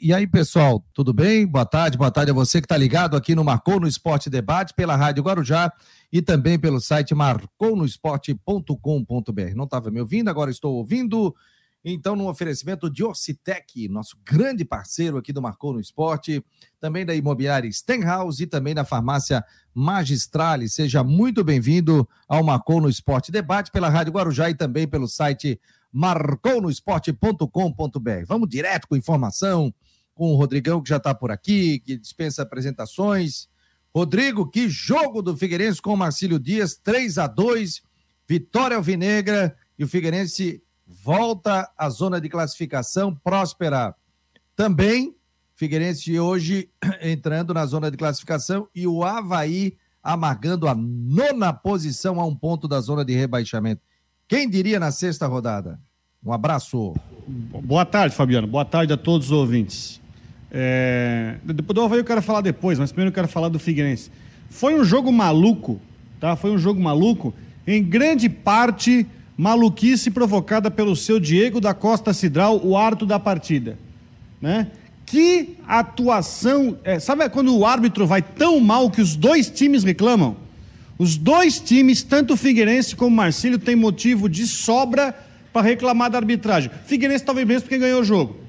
E aí, pessoal, tudo bem? Boa tarde, boa tarde a você que está ligado aqui no Marcou no Esporte Debate, pela Rádio Guarujá e também pelo site marconosport.com.br. Não estava me ouvindo, agora estou ouvindo. Então, no oferecimento de Orcitec, nosso grande parceiro aqui do Marcou no Esporte, também da imobiliária Stenhouse e também da farmácia Magistrale. Seja muito bem-vindo ao Marcou no Esporte Debate pela Rádio Guarujá e também pelo site marconosport.com.br. Vamos direto com informação, com o Rodrigão, que já está por aqui, que dispensa apresentações. Rodrigo, que jogo do Figueirense com o Marcílio Dias, 3 a 2 vitória alvinegra, e o Figueirense volta à zona de classificação próspera. Também, Figueirense hoje entrando na zona de classificação e o Havaí amargando a nona posição a um ponto da zona de rebaixamento. Quem diria na sexta rodada? Um abraço. Boa tarde, Fabiano. Boa tarde a todos os ouvintes. É... Do Havaí eu quero falar depois, mas primeiro eu quero falar do Figueirense. Foi um jogo maluco, tá? Foi um jogo maluco, em grande parte maluquice provocada pelo seu Diego da Costa Cidral, o árbitro da partida, né? Que atuação, é, sabe quando o árbitro vai tão mal que os dois times reclamam? Os dois times, tanto o Figueirense como o Marcílio, têm motivo de sobra para reclamar da arbitragem. Figueirense talvez mesmo porque ganhou o jogo.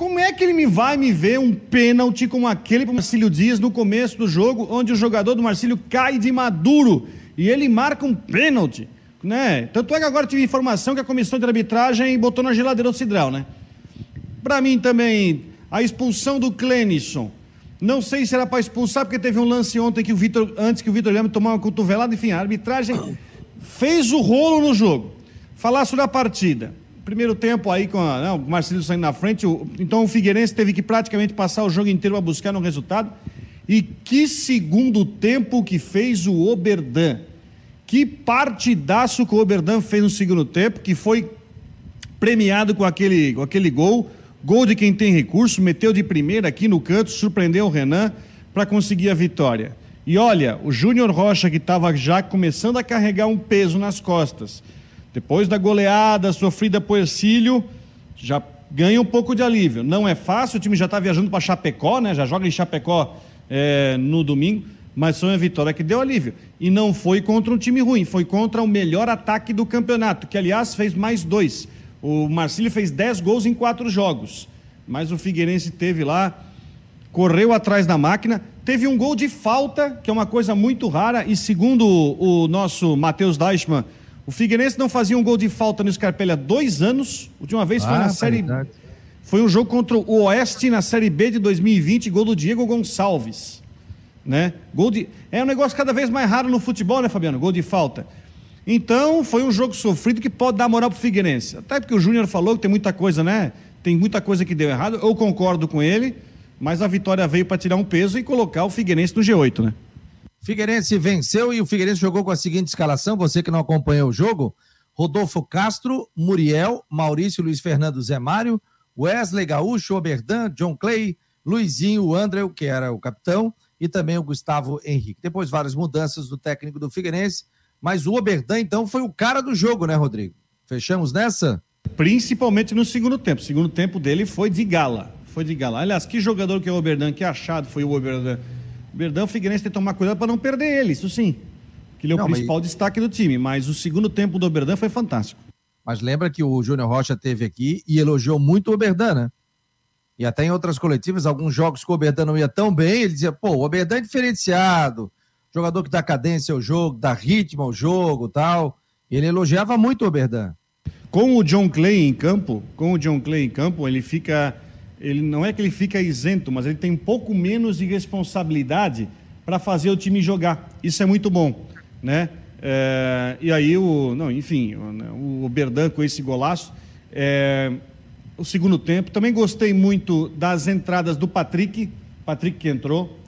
Como é que ele me vai me ver um pênalti como aquele para o Marcílio Dias no começo do jogo, onde o jogador do Marcílio cai de maduro e ele marca um pênalti? Né? Tanto é que agora tive informação que a comissão de arbitragem botou na geladeira o Cidral, né? Para mim também, a expulsão do Clenison. Não sei se era para expulsar, porque teve um lance ontem que o Vitor, antes que o Vitor Guilherme tomar uma cotovelada, enfim, a arbitragem fez o rolo no jogo. Falar sobre a partida primeiro tempo aí com a, né, o Marcelo saindo na frente, o, então o Figueirense teve que praticamente passar o jogo inteiro para buscar no resultado. E que segundo tempo que fez o Oberdan. Que partidaço que o Oberdan fez no segundo tempo, que foi premiado com aquele, com aquele gol. Gol de quem tem recurso, meteu de primeira aqui no canto, surpreendeu o Renan para conseguir a vitória. E olha, o Júnior Rocha, que estava já começando a carregar um peso nas costas, depois da goleada sofrida por Ercílio, já ganha um pouco de alívio. Não é fácil, o time já está viajando para Chapecó, né? já joga em Chapecó é, no domingo, mas foi uma vitória que deu alívio. E não foi contra um time ruim, foi contra o melhor ataque do campeonato, que aliás fez mais dois. O Marcílio fez dez gols em quatro jogos, mas o Figueirense teve lá, correu atrás da máquina, teve um gol de falta, que é uma coisa muito rara, e segundo o, nosso Matheus Deichmann, o Figueirense não fazia um gol de falta no Scarpelli há dois anos. A última vez foi ah, na Série B. Foi um jogo contra o Oeste na Série B de 2020, gol do Diego Gonçalves. Né? Gol de... É um negócio cada vez mais raro no futebol, né, Fabiano? Gol de falta. Então, foi um jogo sofrido que pode dar moral pro Figueirense. Até porque o Júnior falou que tem muita coisa, né? Tem muita coisa que deu errado. Eu concordo com ele, mas a vitória veio para tirar um peso e colocar o Figueirense no G8, né? Figueirense venceu e o Figueirense jogou com a seguinte escalação, você que não acompanhou o jogo, Rodolfo Castro, Muriel, Maurício Luiz Fernando Zé Mário, Wesley Gaúcho, Oberdan, John Clay, Luizinho, André, que era o capitão, e também o Gustavo Henrique. Depois várias mudanças do técnico do Figueirense, mas o Oberdan então foi o cara do jogo, né, Rodrigo? Fechamos nessa? Principalmente no segundo tempo. O segundo tempo dele foi de gala. Foi de gala. Aliás, que jogador que é o Oberdan, que achado foi o Oberdan Verdão, Figueirense tem que tomar cuidado para não perder ele, isso sim. Que ele é o não, principal mas... destaque do time, mas o segundo tempo do Oberdan foi fantástico. Mas lembra que o Júnior Rocha teve aqui e elogiou muito o Oberdan, né? E até em outras coletivas, alguns jogos que o Oberdan não ia tão bem, ele dizia, pô, o Oberdan é diferenciado, jogador que dá cadência ao jogo, dá ritmo ao jogo tal. Ele elogiava muito o Oberdan. Com o John Clay em campo, com o John Clay em campo, ele fica ele não é que ele fica isento, mas ele tem um pouco menos de responsabilidade para fazer o time jogar. Isso é muito bom, né? É, e aí o, não, enfim, o, o Berdan com esse golaço, é, o segundo tempo. Também gostei muito das entradas do Patrick, Patrick que entrou,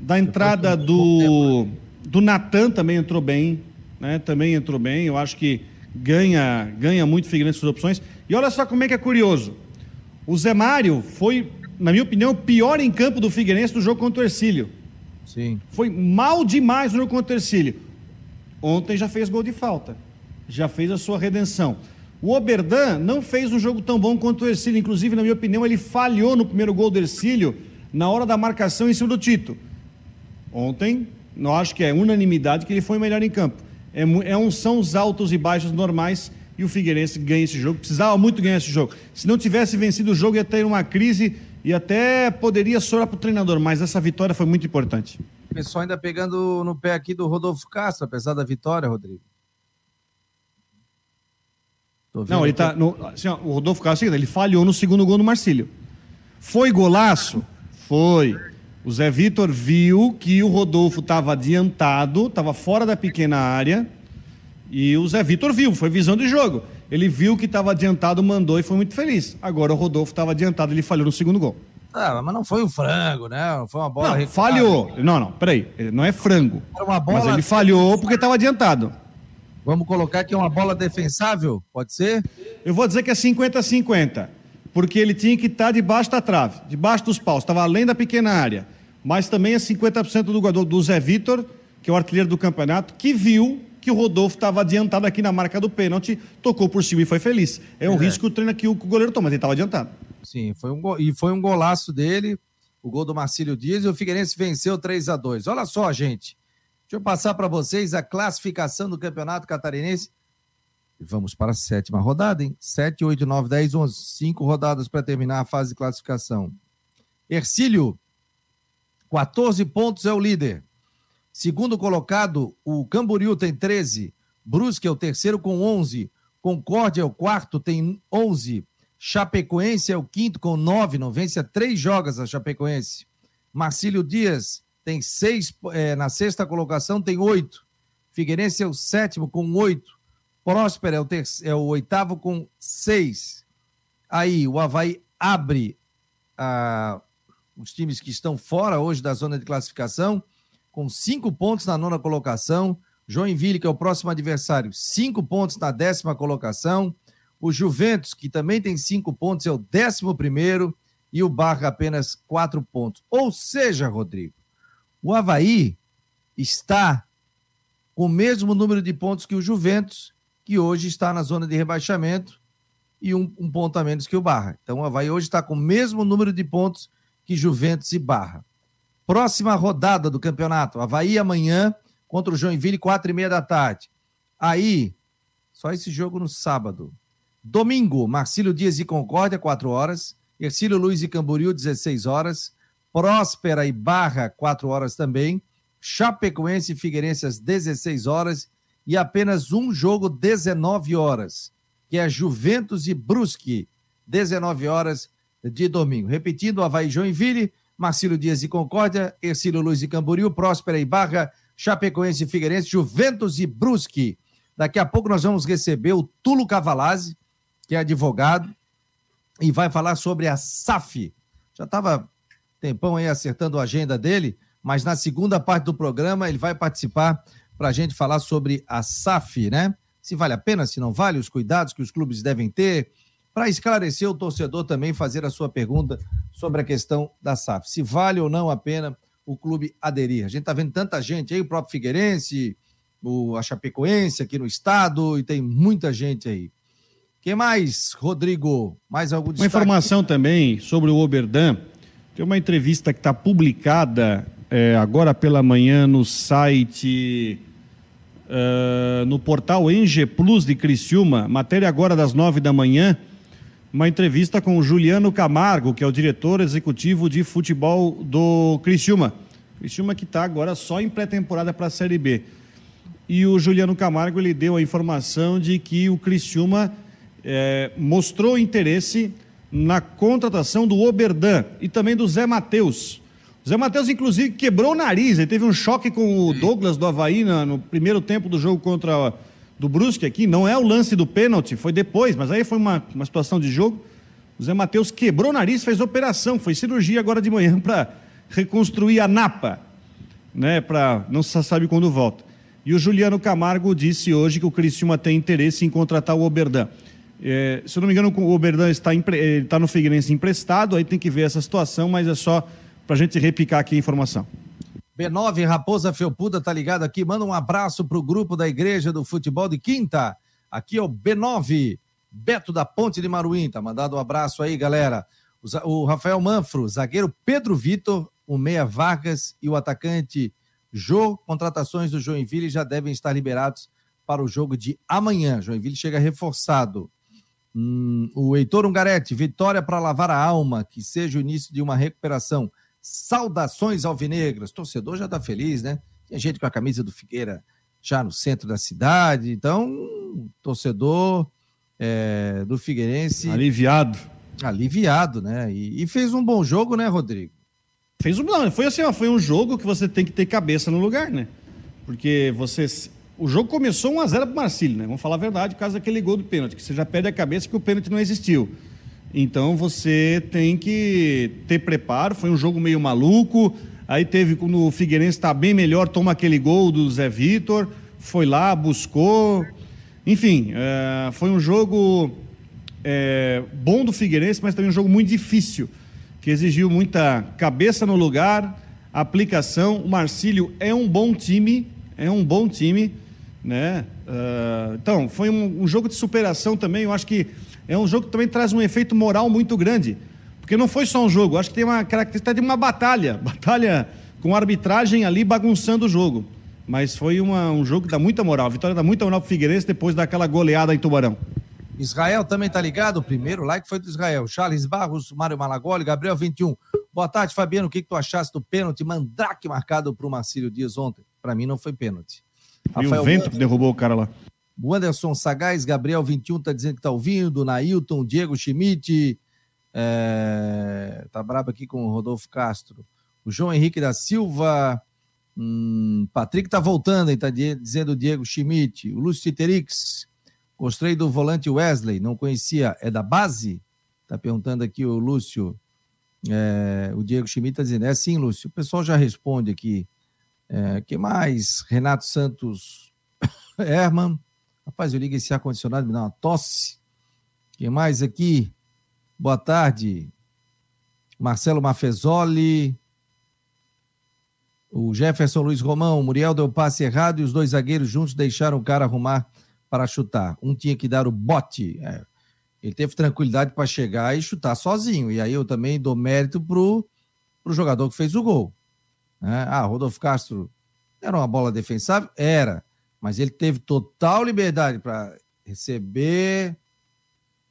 da entrada do do Natan também entrou bem, né? Também entrou bem. Eu acho que ganha ganha muito Figueirense suas opções. E olha só como é que é curioso. O Zé Mário foi, na minha opinião, o pior em campo do Figueirense no jogo contra o Ercílio. Sim. Foi mal demais no jogo contra o Ercílio. Ontem já fez gol de falta. Já fez a sua redenção. O Oberdan não fez um jogo tão bom quanto o Ercílio. Inclusive, na minha opinião, ele falhou no primeiro gol do Ercílio na hora da marcação em cima do Tito. Ontem, não acho que é unanimidade que ele foi o melhor em campo. É, é um, são os altos e baixos normais e o Figueirense ganha esse jogo. Precisava muito ganhar esse jogo. Se não tivesse vencido o jogo, ia ter uma crise e até poderia sobrar para o treinador, mas essa vitória foi muito importante. O pessoal ainda pegando no pé aqui do Rodolfo Castro, apesar da vitória, Rodrigo. Não, ele tá. No, assim, ó, o Rodolfo Castro, ele falhou no segundo gol do Marcílio. Foi golaço? Foi. O Zé Vitor viu que o Rodolfo estava adiantado, estava fora da pequena área, e o Zé Vitor viu, foi visão de jogo. Ele viu que estava adiantado, mandou e foi muito feliz. Agora o Rodolfo estava adiantado, ele falhou no segundo gol. Ah, mas não foi um frango, né? Não foi uma bola. Não, recuada. falhou. Não, não, peraí. Não é frango. Era uma bola... Mas ele falhou porque estava adiantado. Vamos colocar que é uma bola defensável? Pode ser? Eu vou dizer que é 50-50. Porque ele tinha que estar tá debaixo da trave, debaixo dos paus, estava além da pequena área. Mas também é 50% do jogador do Zé Vitor, que é o artilheiro do campeonato, que viu que o Rodolfo estava adiantado aqui na marca do pênalti, tocou por cima e foi feliz. É um é. risco que o treino aqui o goleiro toma, mas ele estava adiantado. Sim, foi um e foi um golaço dele, o gol do Marcílio Dias, e o Figueirense venceu 3 a 2 Olha só, gente. Deixa eu passar para vocês a classificação do Campeonato Catarinense. Vamos para a sétima rodada, hein? 7, 8, 9, 10, 11. Cinco rodadas para terminar a fase de classificação. Ercílio, 14 pontos é o líder. Segundo colocado, o Camboriú tem 13. Brusque é o terceiro com 11. Concórdia é o quarto, tem 11. Chapecoense é o quinto com 9. Não vence a três jogos a Chapecoense. Marcílio Dias tem seis. É, na sexta colocação tem oito. Figueirense é o sétimo com oito. Próspera é o, é o oitavo com seis. Aí o Havaí abre ah, os times que estão fora hoje da zona de classificação com cinco pontos na nona colocação. Joinville, que é o próximo adversário, cinco pontos na décima colocação. O Juventus, que também tem cinco pontos, é o décimo primeiro. E o Barra apenas quatro pontos. Ou seja, Rodrigo, o Havaí está com o mesmo número de pontos que o Juventus, que hoje está na zona de rebaixamento, e um, um ponto a menos que o Barra. Então o Havaí hoje está com o mesmo número de pontos que Juventus e Barra. Próxima rodada do campeonato. Havaí amanhã contra o Joinville, quatro e meia da tarde. Aí, só esse jogo no sábado. Domingo, Marcílio Dias e Concórdia, 4 horas. Ercílio Luiz e Camboriú, 16 horas. Próspera e Barra, 4 horas também. Chapecoense e Figueirense, às 16 horas. E apenas um jogo, 19 horas, que é Juventus e Brusque, 19 horas de domingo. Repetindo, Havaí Joinville, Marcílio Dias e Concórdia, Ercílio Luiz e Camboriú, Próspera e Barra, Chapecoense e Figueirense, Juventus e Brusque. Daqui a pouco nós vamos receber o Tulo Cavalazzi, que é advogado, e vai falar sobre a SAF. Já estava tempão aí acertando a agenda dele, mas na segunda parte do programa ele vai participar para a gente falar sobre a SAF, né? Se vale a pena, se não vale, os cuidados que os clubes devem ter, para esclarecer o torcedor também, fazer a sua pergunta sobre a questão da SAF. Se vale ou não a pena o clube aderir. A gente está vendo tanta gente aí, o próprio Figueirense, o, a Chapecoense aqui no estado, e tem muita gente aí. Quem mais, Rodrigo? Mais algum destaque? Uma informação também sobre o Oberdan. Tem uma entrevista que está publicada é, agora pela manhã no site, uh, no portal Enge Plus de Criciúma, matéria agora das nove da manhã, uma entrevista com o Juliano Camargo, que é o diretor executivo de futebol do Criciúma. Criciúma que está agora só em pré-temporada para a Série B. E o Juliano Camargo ele deu a informação de que o Criciúma é, mostrou interesse na contratação do Oberdan e também do Zé Matheus. O Zé Matheus, inclusive, quebrou o nariz. Ele teve um choque com o Douglas do Havaí no primeiro tempo do jogo contra do Brusque aqui, não é o lance do pênalti, foi depois, mas aí foi uma, uma situação de jogo. O Zé Matheus quebrou o nariz, fez operação, foi cirurgia agora de manhã para reconstruir a napa, né, para não se sabe quando volta. E o Juliano Camargo disse hoje que o Criciúma tem interesse em contratar o Oberdan. É, se eu não me engano, o Oberdan está, está no Figueirense emprestado, aí tem que ver essa situação, mas é só para a gente replicar aqui a informação. B9 Raposa Felpuda tá ligado aqui. Manda um abraço pro grupo da Igreja do Futebol de Quinta. Aqui é o B9. Beto da Ponte de Maruim, tá mandado um abraço aí, galera. O Rafael Manfro, zagueiro Pedro Vitor, o Meia Vargas e o atacante Jô. Contratações do Joinville já devem estar liberados para o jogo de amanhã. Joinville chega reforçado. Hum, o Heitor Ungarete, vitória para lavar a alma, que seja o início de uma recuperação. Saudações alvinegras. Torcedor já está feliz, né? Tem gente com a camisa do Figueira já no centro da cidade. Então, torcedor é, do Figueirense. Aliviado. Aliviado, né? E, e, fez um bom jogo, né, Rodrigo? Fez um. Não, foi assim, ó, foi um jogo que você tem que ter cabeça no lugar, né? Porque você. O jogo começou 1x0 pro Marcílio, né? Vamos falar a verdade, por causa daquele gol do pênalti, que você já perde a cabeça porque o pênalti não existiu. Então você tem que ter preparo. Foi um jogo meio maluco. Aí teve, quando o Figueirense está bem melhor, toma aquele gol do Zé Vitor. Foi lá, buscou. Enfim, é, foi um jogo é, bom do Figueirense, mas também um jogo muito difícil, que exigiu muita cabeça no lugar, aplicação. O Marcílio é um bom time, é um bom time, né? Uh, então, foi um, um, jogo de superação também. Eu acho que é um jogo que também traz um efeito moral muito grande, porque não foi só um jogo. Acho que tem uma característica de uma batalha, batalha com arbitragem ali bagunçando o jogo. Mas foi uma, um jogo que dá muita moral. A vitória dá muita moral para o Figueirense depois daquela goleada em Tubarão. Israel também tá ligado. O primeiro like foi do Israel. Charles Barros, Mário Malagoli, Gabriel 21. Boa tarde, Fabiano. O que, que tu achaste do pênalti Mandrake marcado para o Marcílio Dias ontem? Para mim não foi pênalti. E o vento que derrubou o cara lá. O Anderson Sagaz, Gabriel 21 tá dizendo que tá ouvindo. Nailton, Diego Schmidt. É... Tá brabo aqui com o Rodolfo Castro. O João Henrique da Silva. Hum, Patrick tá voltando, hein? Tá dizendo o Diego Schmidt. O Lúcio Citerix. Gostei do volante Wesley, não conhecia. É da base? Tá perguntando aqui o Lúcio. É, o Diego Schmidt tá dizendo, é sim, Lúcio. O pessoal já responde aqui. É, que mais? Renato Santos Herman. Rapaz, eu ligo esse ar-condicionado, me dá uma tosse. que mais aqui? Boa tarde. Marcelo Mafezoli. O Jefferson Luiz Romão, o Muriel deu passe errado e os dois zagueiros juntos deixaram o cara arrumar para chutar. Um tinha que dar o bote. É. Ele teve tranquilidade para chegar e chutar sozinho. E aí eu também dou mérito pro, pro jogador que fez o gol. Né? Ah, Rodolfo Castro era uma bola defensável? Era. Mas ele teve total liberdade para receber,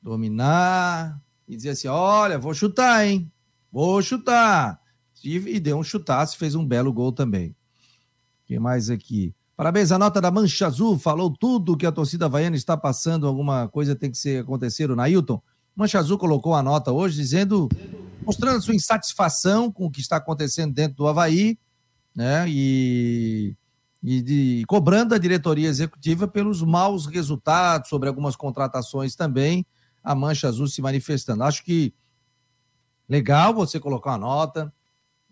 dominar e dizer assim: olha, vou chutar, hein? Vou chutar. E, deu um chutaço, fez um belo gol também. O que mais aqui? Parabéns, a nota da Mancha Azul falou tudo que a torcida havaiana está passando, alguma coisa tem que ser acontecer. O Nailton, Mancha Azul colocou a nota hoje dizendo, mostrando sua insatisfação com o que está acontecendo dentro do Havaí, né? E, e de, cobrando a diretoria executiva pelos maus resultados, sobre algumas contratações também, a Mancha Azul se manifestando. Acho que legal você colocar uma nota,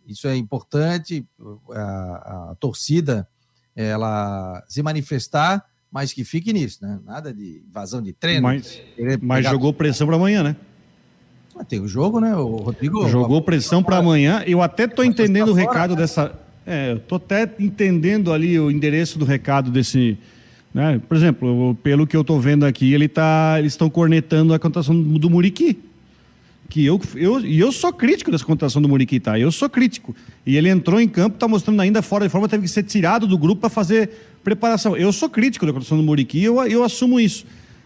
isso é importante, a, a torcida ela se manifestar, mas que fique nisso, né? Nada de invasão de treino. Mas, mas jogou pressão para amanhã, né? Ah, tem o jogo, né? O Rodrigo. Jogou pressão para amanhã. Eu até tô entendendo o recado né? dessa. É, eu tô até entendendo ali o endereço do recado desse. Né? Por exemplo, pelo que eu tô vendo aqui, ele tá, eles estão cornetando a contação do Muriqui que eu, eu, e eu sou crítico dessa contratação do Muriqui, tá? Eu sou crítico. E ele entrou em campo, está mostrando ainda fora de forma, teve que ser tirado do grupo para fazer preparação. Eu sou crítico da contratação do Muriqui, eu, eu assumo isso.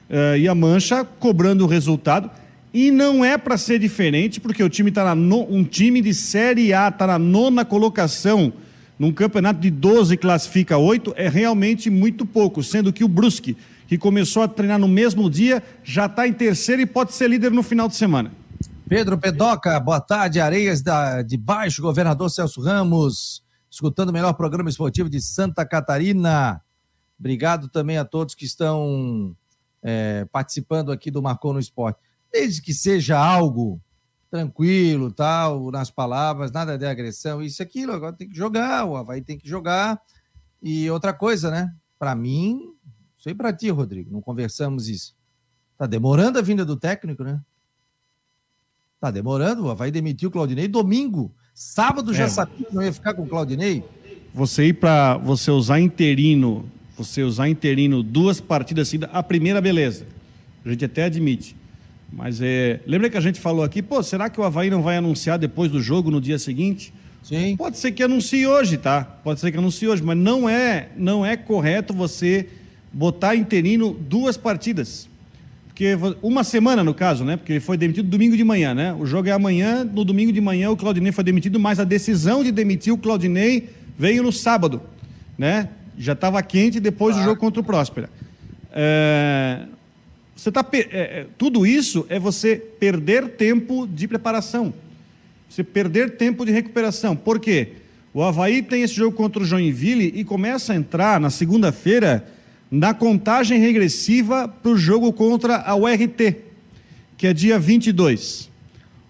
Uh, e a Mancha cobrando o resultado. E não é para ser diferente, porque o time está no, um time de Série A, está na nona colocação, num campeonato de 12 classifica 8, é realmente muito pouco, sendo que o Brusque, que começou a treinar no mesmo dia, já está em terceiro e pode ser líder no final de semana. Pedro Pedoca, boa tarde, Areias da, de Baixo, governador Celso Ramos, escutando o melhor programa esportivo de Santa Catarina. Obrigado também a todos que estão é, participando aqui do Marcou no Esporte. Desde que seja algo tranquilo, tal, nas palavras, nada de agressão, isso aquilo, agora tem que jogar, o Havaí tem que jogar. E outra coisa, né? Para mim, sei para ti, Rodrigo, não conversamos isso. Tá demorando a vinda do técnico, né? Tá demorando, vai demitir o Claudinei domingo. Sábado já é. sabia que não ia ficar com o Claudinei. Você ir para você usar interino, você usar interino duas partidas seguidas, a primeira beleza. A gente até admite. Mas é. Lembra que a gente falou aqui, pô, será que o Havaí não vai anunciar depois do jogo no dia seguinte? Sim. Pode ser que anuncie hoje, tá? Pode ser que anuncie hoje, mas não é, não é correto você botar interino duas partidas. Porque uma semana, no caso, né? Porque ele foi demitido domingo de manhã, né? O jogo é amanhã, no domingo de manhã o Claudinei foi demitido, mas a decisão de demitir o Claudinei veio no sábado, né? Já estava quente depois do jogo contra o Próspera. É, você tá, é, é, tudo isso é você perder tempo de preparação. Você perder tempo de recuperação. Por quê? O Havaí tem esse jogo contra o Joinville e começa a entrar na segunda-feira na contagem regressiva para o jogo contra a URT, que é dia 22.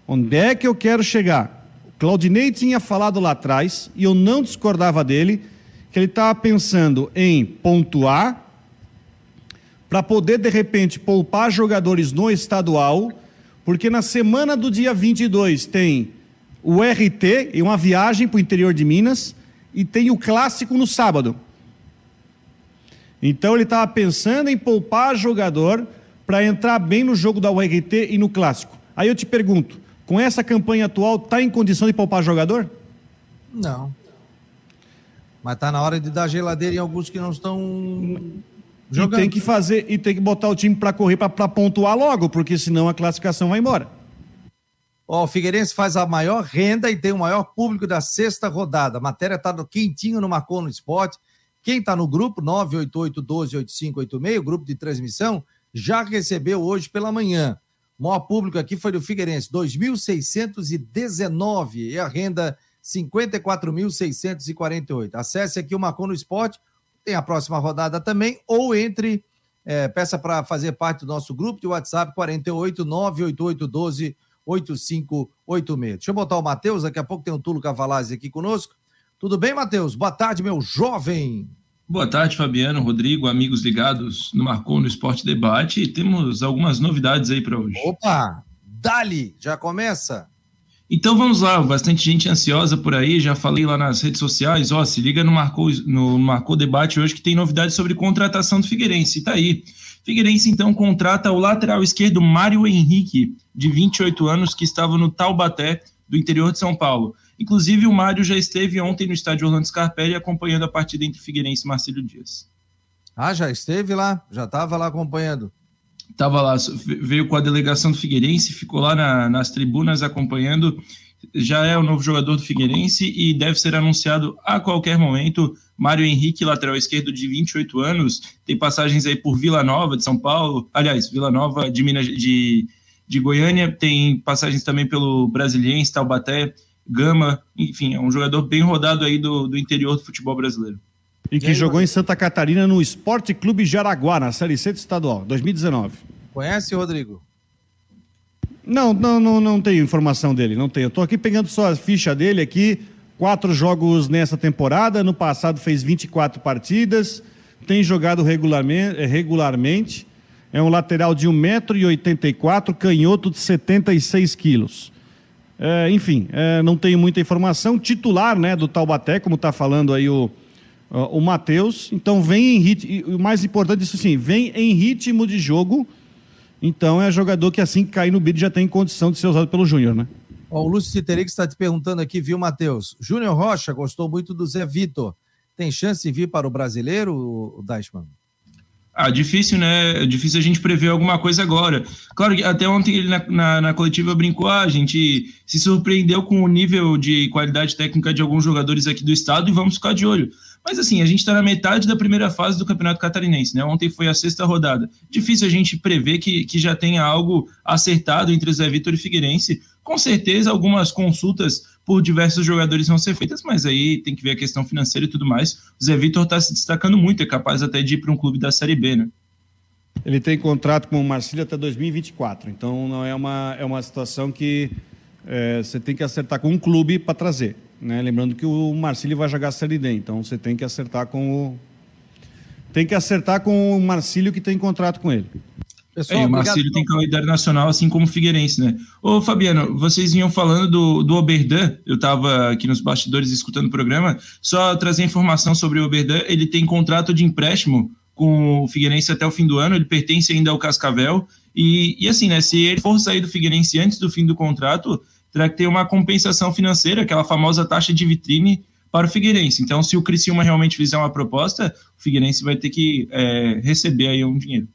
Onde é que eu quero chegar? O Claudinei tinha falado lá atrás, e eu não discordava dele, que ele estava pensando em pontuar para poder, de repente, poupar jogadores no estadual, porque na semana do dia 22 tem o RT e uma viagem para o interior de Minas, e tem o clássico no sábado. Então ele estava pensando em poupar jogador para entrar bem no jogo da URT e no clássico. Aí eu te pergunto, com essa campanha atual, está em condição de poupar jogador? Não. Mas está na hora de dar geladeira em alguns que não estão Jogando. E tem que fazer e tem que botar o time para correr para pontuar logo, porque senão a classificação vai embora. Ó, o Figueirense faz a maior renda e tem o maior público da sexta rodada. A matéria está no quentinho no Marcou no Esporte. Quem está no grupo 988-12-8586, grupo de transmissão, já recebeu hoje pela manhã. O maior público aqui foi do Figueirense, 2.619 e a renda 54.648. Acesse aqui o Marcou no Esporte tem a próxima rodada também, ou entre, é, peça para fazer parte do nosso grupo de WhatsApp 48 98812 8586. Deixa eu botar o Matheus, daqui a pouco tem o Tulo Cavalazzi aqui conosco. Tudo bem, Matheus? Boa tarde, meu jovem. Boa tarde, Fabiano, Rodrigo, amigos ligados no Marcou no Esporte Debate. Temos algumas novidades aí para hoje. Opa, Dali, já começa? Então vamos lá, bastante gente ansiosa por aí, já falei lá nas redes sociais, ó, se liga no Marcou, no Marcou Debate hoje que tem novidades sobre contratação do Figueirense, tá aí. Figueirense então contrata o lateral esquerdo Mário Henrique, de 28 anos, que estava no Taubaté, do interior de São Paulo. Inclusive o Mário já esteve ontem no estádio Orlando Scarpelli acompanhando a partida entre Figueirense e Marcelo Dias. Ah, já esteve lá, já estava lá acompanhando estava lá, veio com a delegação do Figueirense, ficou lá na, nas tribunas acompanhando. Já é o novo jogador do Figueirense e deve ser anunciado a qualquer momento. Mário Henrique, lateral esquerdo de 28 anos, tem passagens aí por Vila Nova de São Paulo, aliás, Vila Nova de Minas de, de Goiânia, tem passagens também pelo Brasiliense, Taubaté, Gama, enfim, é um jogador bem rodado aí do, do interior do futebol brasileiro. E que e aí, jogou em Santa Catarina no Esporte Clube Jaraguá, na Série C do estadual, 2019. Conhece, Rodrigo? Não, não, não, não tenho informação dele, não tenho. Eu tô aqui pegando só a ficha dele aqui, quatro jogos nessa temporada, no passado fez 24 partidas, tem jogado regularmente, regularmente é um lateral de 1,84m, canhoto de 76 quilos. É, enfim, é, não tenho muita informação. Titular né, do Taubaté, como está falando aí o, o Matheus. Então vem em ritmo, o mais importante isso sim, vem em ritmo de jogo. Então é jogador que assim que cair no bid já tem condição de ser usado pelo Júnior, né? Ó, o Lúcio Citerix está te perguntando aqui, viu, Matheus? Júnior Rocha gostou muito do Zé Vitor. Tem chance de vir para o brasileiro, o Deichmann? Ah, difícil, né? É difícil a gente prever alguma coisa agora. Claro que até ontem ele na, na, na, coletiva brincou, ah, a gente se surpreendeu com o nível de qualidade técnica de alguns jogadores aqui do estado e vamos ficar de olho. Mas assim, a gente está na metade da primeira fase do Campeonato Catarinense, né? Ontem foi a sexta rodada. Difícil a gente prever que, que já tenha algo acertado entre Zé Vitor e Figueirense. Com certeza, algumas consultas por diversos jogadores vão ser feitas, mas aí tem que ver a questão financeira e tudo mais. O Zé Vitor está se destacando muito, é capaz até de ir para um clube da Série B, né? Ele tem contrato com o Marcílio até 2024, então não é uma, é uma situação que é, você tem que acertar com um clube para trazer. Né? Lembrando que o Marcílio vai jogar a Série D, então você tem que acertar com o. Tem que acertar com o Marcílio que tem contrato com ele. Pessoal, é, o Marcílio tem calendário nacional, assim como o Figueirense, né? Ô, Fabiano, vocês vinham falando do, do Oberdan, eu estava aqui nos bastidores escutando o programa, só trazer informação sobre o Oberdan, ele tem contrato de empréstimo com o Figueirense até o fim do ano, ele pertence ainda ao Cascavel, E, e assim, né, se ele for sair do Figueirense antes do fim do contrato, terá que ter uma compensação financeira, aquela famosa taxa de vitrine para o Figueirense. Então, se o Criciúma realmente fizer uma proposta, o Figueirense vai ter que é, receber aí um dinheiro.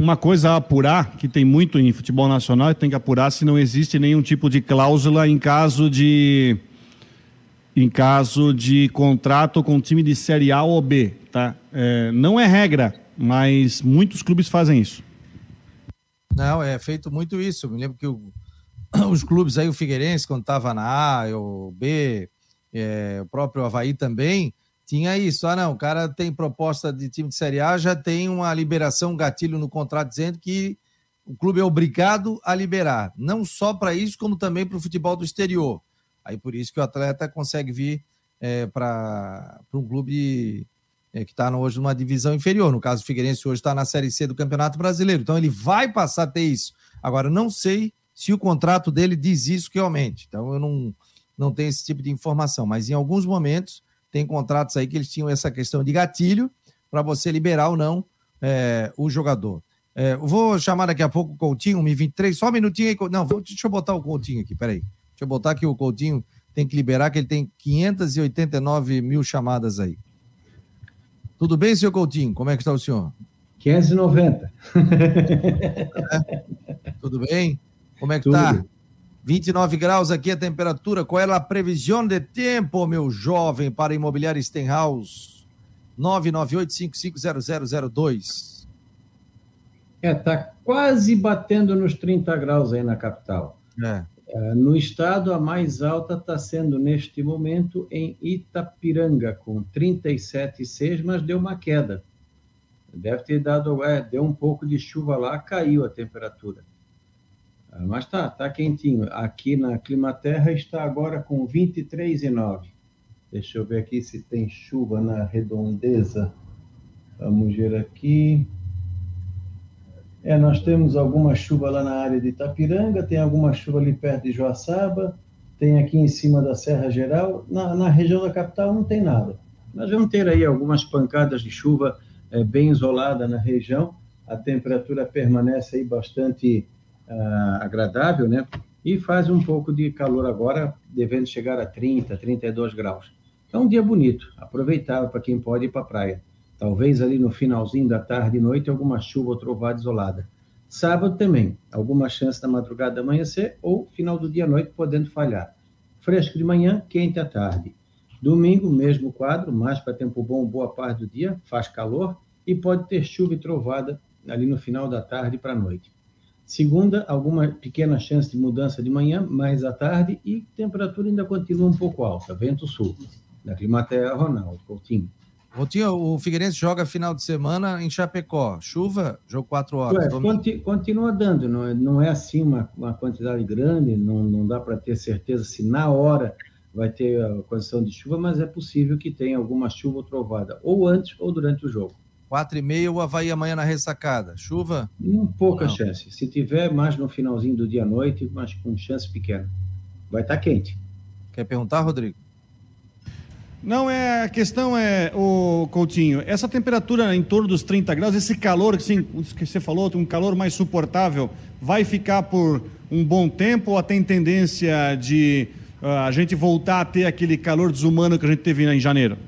Uma coisa a apurar, que tem muito em futebol nacional, tem que apurar se não existe nenhum tipo de cláusula em caso de em caso de contrato com time de Série A ou B, tá? É, não é regra, mas muitos clubes fazem isso. Não, é feito muito isso. Eu me lembro que o, os clubes aí, o Figueirense, quando estava na A, o B, é, o próprio Havaí também, tinha isso. Ah, não, o cara tem proposta de time de Série A, já tem uma liberação, um gatilho no contrato dizendo que o clube é obrigado a liberar. Não só para isso, como também para o futebol do exterior. Aí por isso que o atleta consegue vir é, para um clube é, que está hoje numa divisão inferior. No caso, o Figueirense hoje está na Série C do Campeonato Brasileiro. Então ele vai passar a ter isso. Agora, não sei se o contrato dele diz isso realmente. Então eu não, não tenho esse tipo de informação. Mas em alguns momentos tem contratos aí que eles tinham essa questão de gatilho para você liberar ou não é, o jogador. É, vou chamar daqui a pouco o Coutinho, 1h23, só um minutinho aí. Não, vou, deixa eu botar o Coutinho aqui, peraí. Deixa eu botar que o Coutinho tem que liberar, que ele tem 589 mil chamadas aí. Tudo bem, senhor Coutinho? Como é que está o senhor? 590. É? Tudo bem? Como é que Tudo. tá? 29 graus aqui a temperatura. Qual é a previsão de tempo, meu jovem, para imobiliário Stenhouse? 998-550002. É, tá quase batendo nos 30 graus aí na capital. É. Ah, no estado, a mais alta está sendo neste momento em Itapiranga, com 37,6, mas deu uma queda. Deve ter dado, é, deu um pouco de chuva lá, caiu a temperatura. Ah, mas tá, tá quentinho. Aqui na Climaterra está agora com 23,9. Deixa eu ver aqui se tem chuva na redondeza. Vamos ver aqui. É, nós temos alguma chuva lá na área de Itapiranga, tem alguma chuva ali perto de Joaçaba, tem aqui em cima da Serra Geral. Na, na região da capital não tem nada. Nós vamos ter aí algumas pancadas de chuva é, bem isolada na região. A temperatura permanece aí bastante uh, agradável, né? E faz um pouco de calor agora, devendo chegar a 30, 32 graus. É um dia bonito, aproveitável para quem pode ir para a praia. Talvez ali no finalzinho da tarde e noite, alguma chuva ou trovada isolada. Sábado também, alguma chance da madrugada amanhecer ou final do dia à noite podendo falhar. Fresco de manhã, quente à tarde. Domingo, mesmo quadro, mais para tempo bom boa parte do dia, faz calor e pode ter chuva e trovada ali no final da tarde para a noite. Segunda, alguma pequena chance de mudança de manhã, mais à tarde e temperatura ainda continua um pouco alta, vento sul. Da Climaterra, Ronaldo Coutinho. Rotinho, o Figueirense joga final de semana em Chapecó. Chuva, jogo quatro horas. Ué, conti, continua dando, não é, não é assim uma, uma quantidade grande, não, não dá para ter certeza se na hora vai ter a condição de chuva, mas é possível que tenha alguma chuva ou trovada, ou antes ou durante o jogo. Quatro e meia, o Havaí amanhã na ressacada. Chuva? Um, pouca não. chance. Se tiver mais no finalzinho do dia à noite, mas com chance pequena. Vai estar tá quente. Quer perguntar, Rodrigo? Não, é, a questão é, o Coutinho, essa temperatura em torno dos 30 graus, esse calor assim, que você falou, um calor mais suportável, vai ficar por um bom tempo ou tem tendência de uh, a gente voltar a ter aquele calor desumano que a gente teve em janeiro?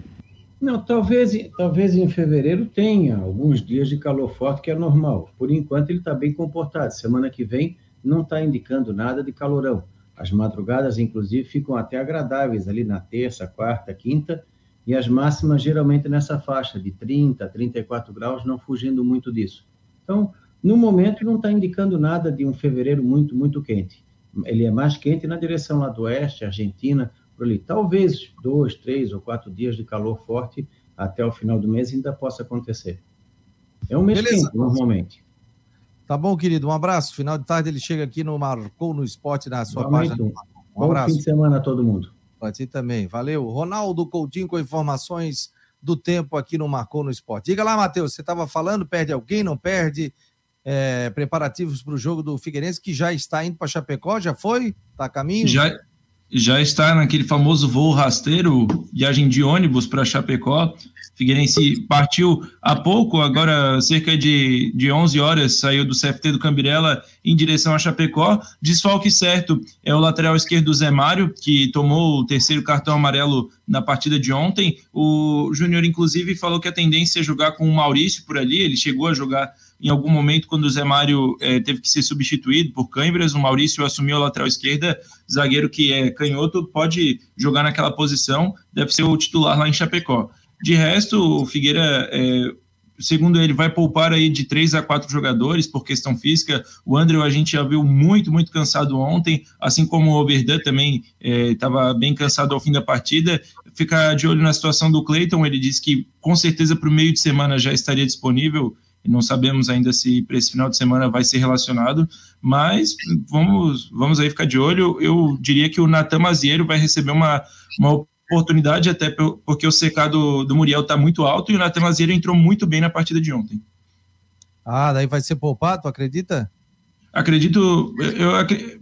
Não, talvez, talvez em fevereiro tenha alguns dias de calor forte que é normal. Por enquanto ele está bem comportado. Semana que vem não está indicando nada de calorão. As madrugadas, inclusive, ficam até agradáveis ali na terça, quarta, quinta, e as máximas geralmente nessa faixa de 30, 34 graus, não fugindo muito disso. Então, no momento, não está indicando nada de um fevereiro muito, muito quente. Ele é mais quente na direção lá do oeste, Argentina, por ali. Talvez dois, três ou quatro dias de calor forte até o final do mês ainda possa acontecer. É um mês Beleza. quente, normalmente. Tá bom, querido. Um abraço. Final de tarde ele chega aqui no Marcou no Esporte na sua página. Um bom abraço. fim de semana a todo mundo. Pode ser também. Valeu. Ronaldo Coutinho com informações do tempo aqui no Marcou no Esporte. Diga lá, Matheus, você estava falando, perde alguém, não perde? É, preparativos para o jogo do Figueirense, que já está indo para Chapecó, já foi? Está a caminho? Já, já está naquele famoso voo rasteiro, viagem de ônibus para Chapecó. Figueirense partiu há pouco, agora cerca de, de 11 horas, saiu do CFT do Cambirela em direção a Chapecó. Desfalque certo é o lateral esquerdo Zé Mário, que tomou o terceiro cartão amarelo na partida de ontem. O Júnior, inclusive, falou que a tendência é jogar com o Maurício por ali, ele chegou a jogar em algum momento, quando o Zé Mário é, teve que ser substituído por Cãibras, o Maurício assumiu a lateral esquerda, zagueiro que é canhoto, pode jogar naquela posição, deve ser o titular lá em Chapecó. De resto, o Figueira, é, segundo ele, vai poupar aí de três a quatro jogadores por questão física. O André a gente já viu muito, muito cansado ontem, assim como o Oberdan também estava é, bem cansado ao fim da partida. Ficar de olho na situação do Cleiton, ele disse que com certeza para o meio de semana já estaria disponível não sabemos ainda se para esse final de semana vai ser relacionado, mas vamos, vamos aí ficar de olho. Eu diria que o Natan Mazieiro vai receber uma, uma oportunidade, até porque o secado do Muriel está muito alto e o Natan Mazieiro entrou muito bem na partida de ontem. Ah, daí vai ser poupado, acredita? Acredito, eu,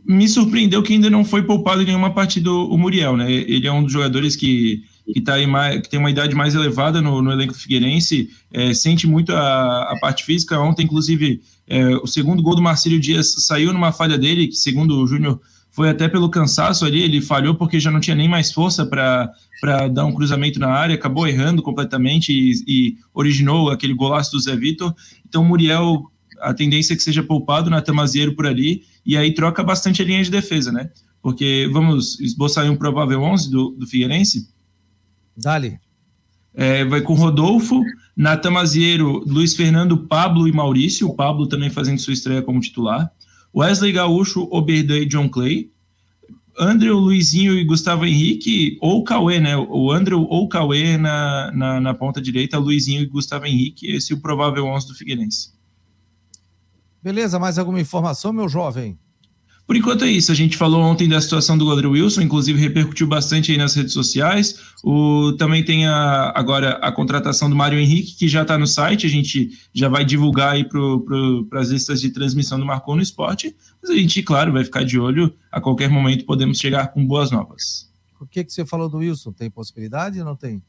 me surpreendeu que ainda não foi poupado em nenhuma partida o Muriel, né? Ele é um dos jogadores que que, tá mais, que tem uma idade mais elevada no, no elenco Figueirense, é, sente muito a, a, parte física. Ontem, inclusive, é, o segundo gol do Marcílio Dias saiu numa falha dele, que segundo o Júnior foi até pelo cansaço ali, ele falhou porque já não tinha nem mais força para dar um cruzamento na área, acabou errando completamente e, e originou aquele golaço do Zé Vitor. Então, Muriel, a tendência é que seja poupado na Tamazieiro por ali, e aí troca bastante a linha de defesa, né? Porque vamos esboçar um provável 11 do, do Figueirense. Dali. É, vai com Rodolfo, Natan Mazieiro, Luiz Fernando, Pablo e Maurício. O Pablo também fazendo sua estreia como titular. Wesley Gaúcho, Oberdan e John Clay. André, Luizinho e Gustavo Henrique, ou Cauê, né? O André ou Cauê na, na, na, ponta direita, Luizinho e Gustavo Henrique. Esse é o provável 11 do Figueirense. Beleza, mais alguma informação, meu jovem? Por enquanto é isso. A gente falou ontem da situação do goleiro Wilson, inclusive repercutiu bastante aí nas redes sociais. O, também tem a, agora a contratação do Mário Henrique, que já está no site. A gente já vai divulgar aí para as listas de transmissão do Marcou no Esporte. Mas a gente, claro, vai ficar de olho. A qualquer momento podemos chegar com boas novas. O que, que você falou do Wilson? Tem possibilidade ou não tem?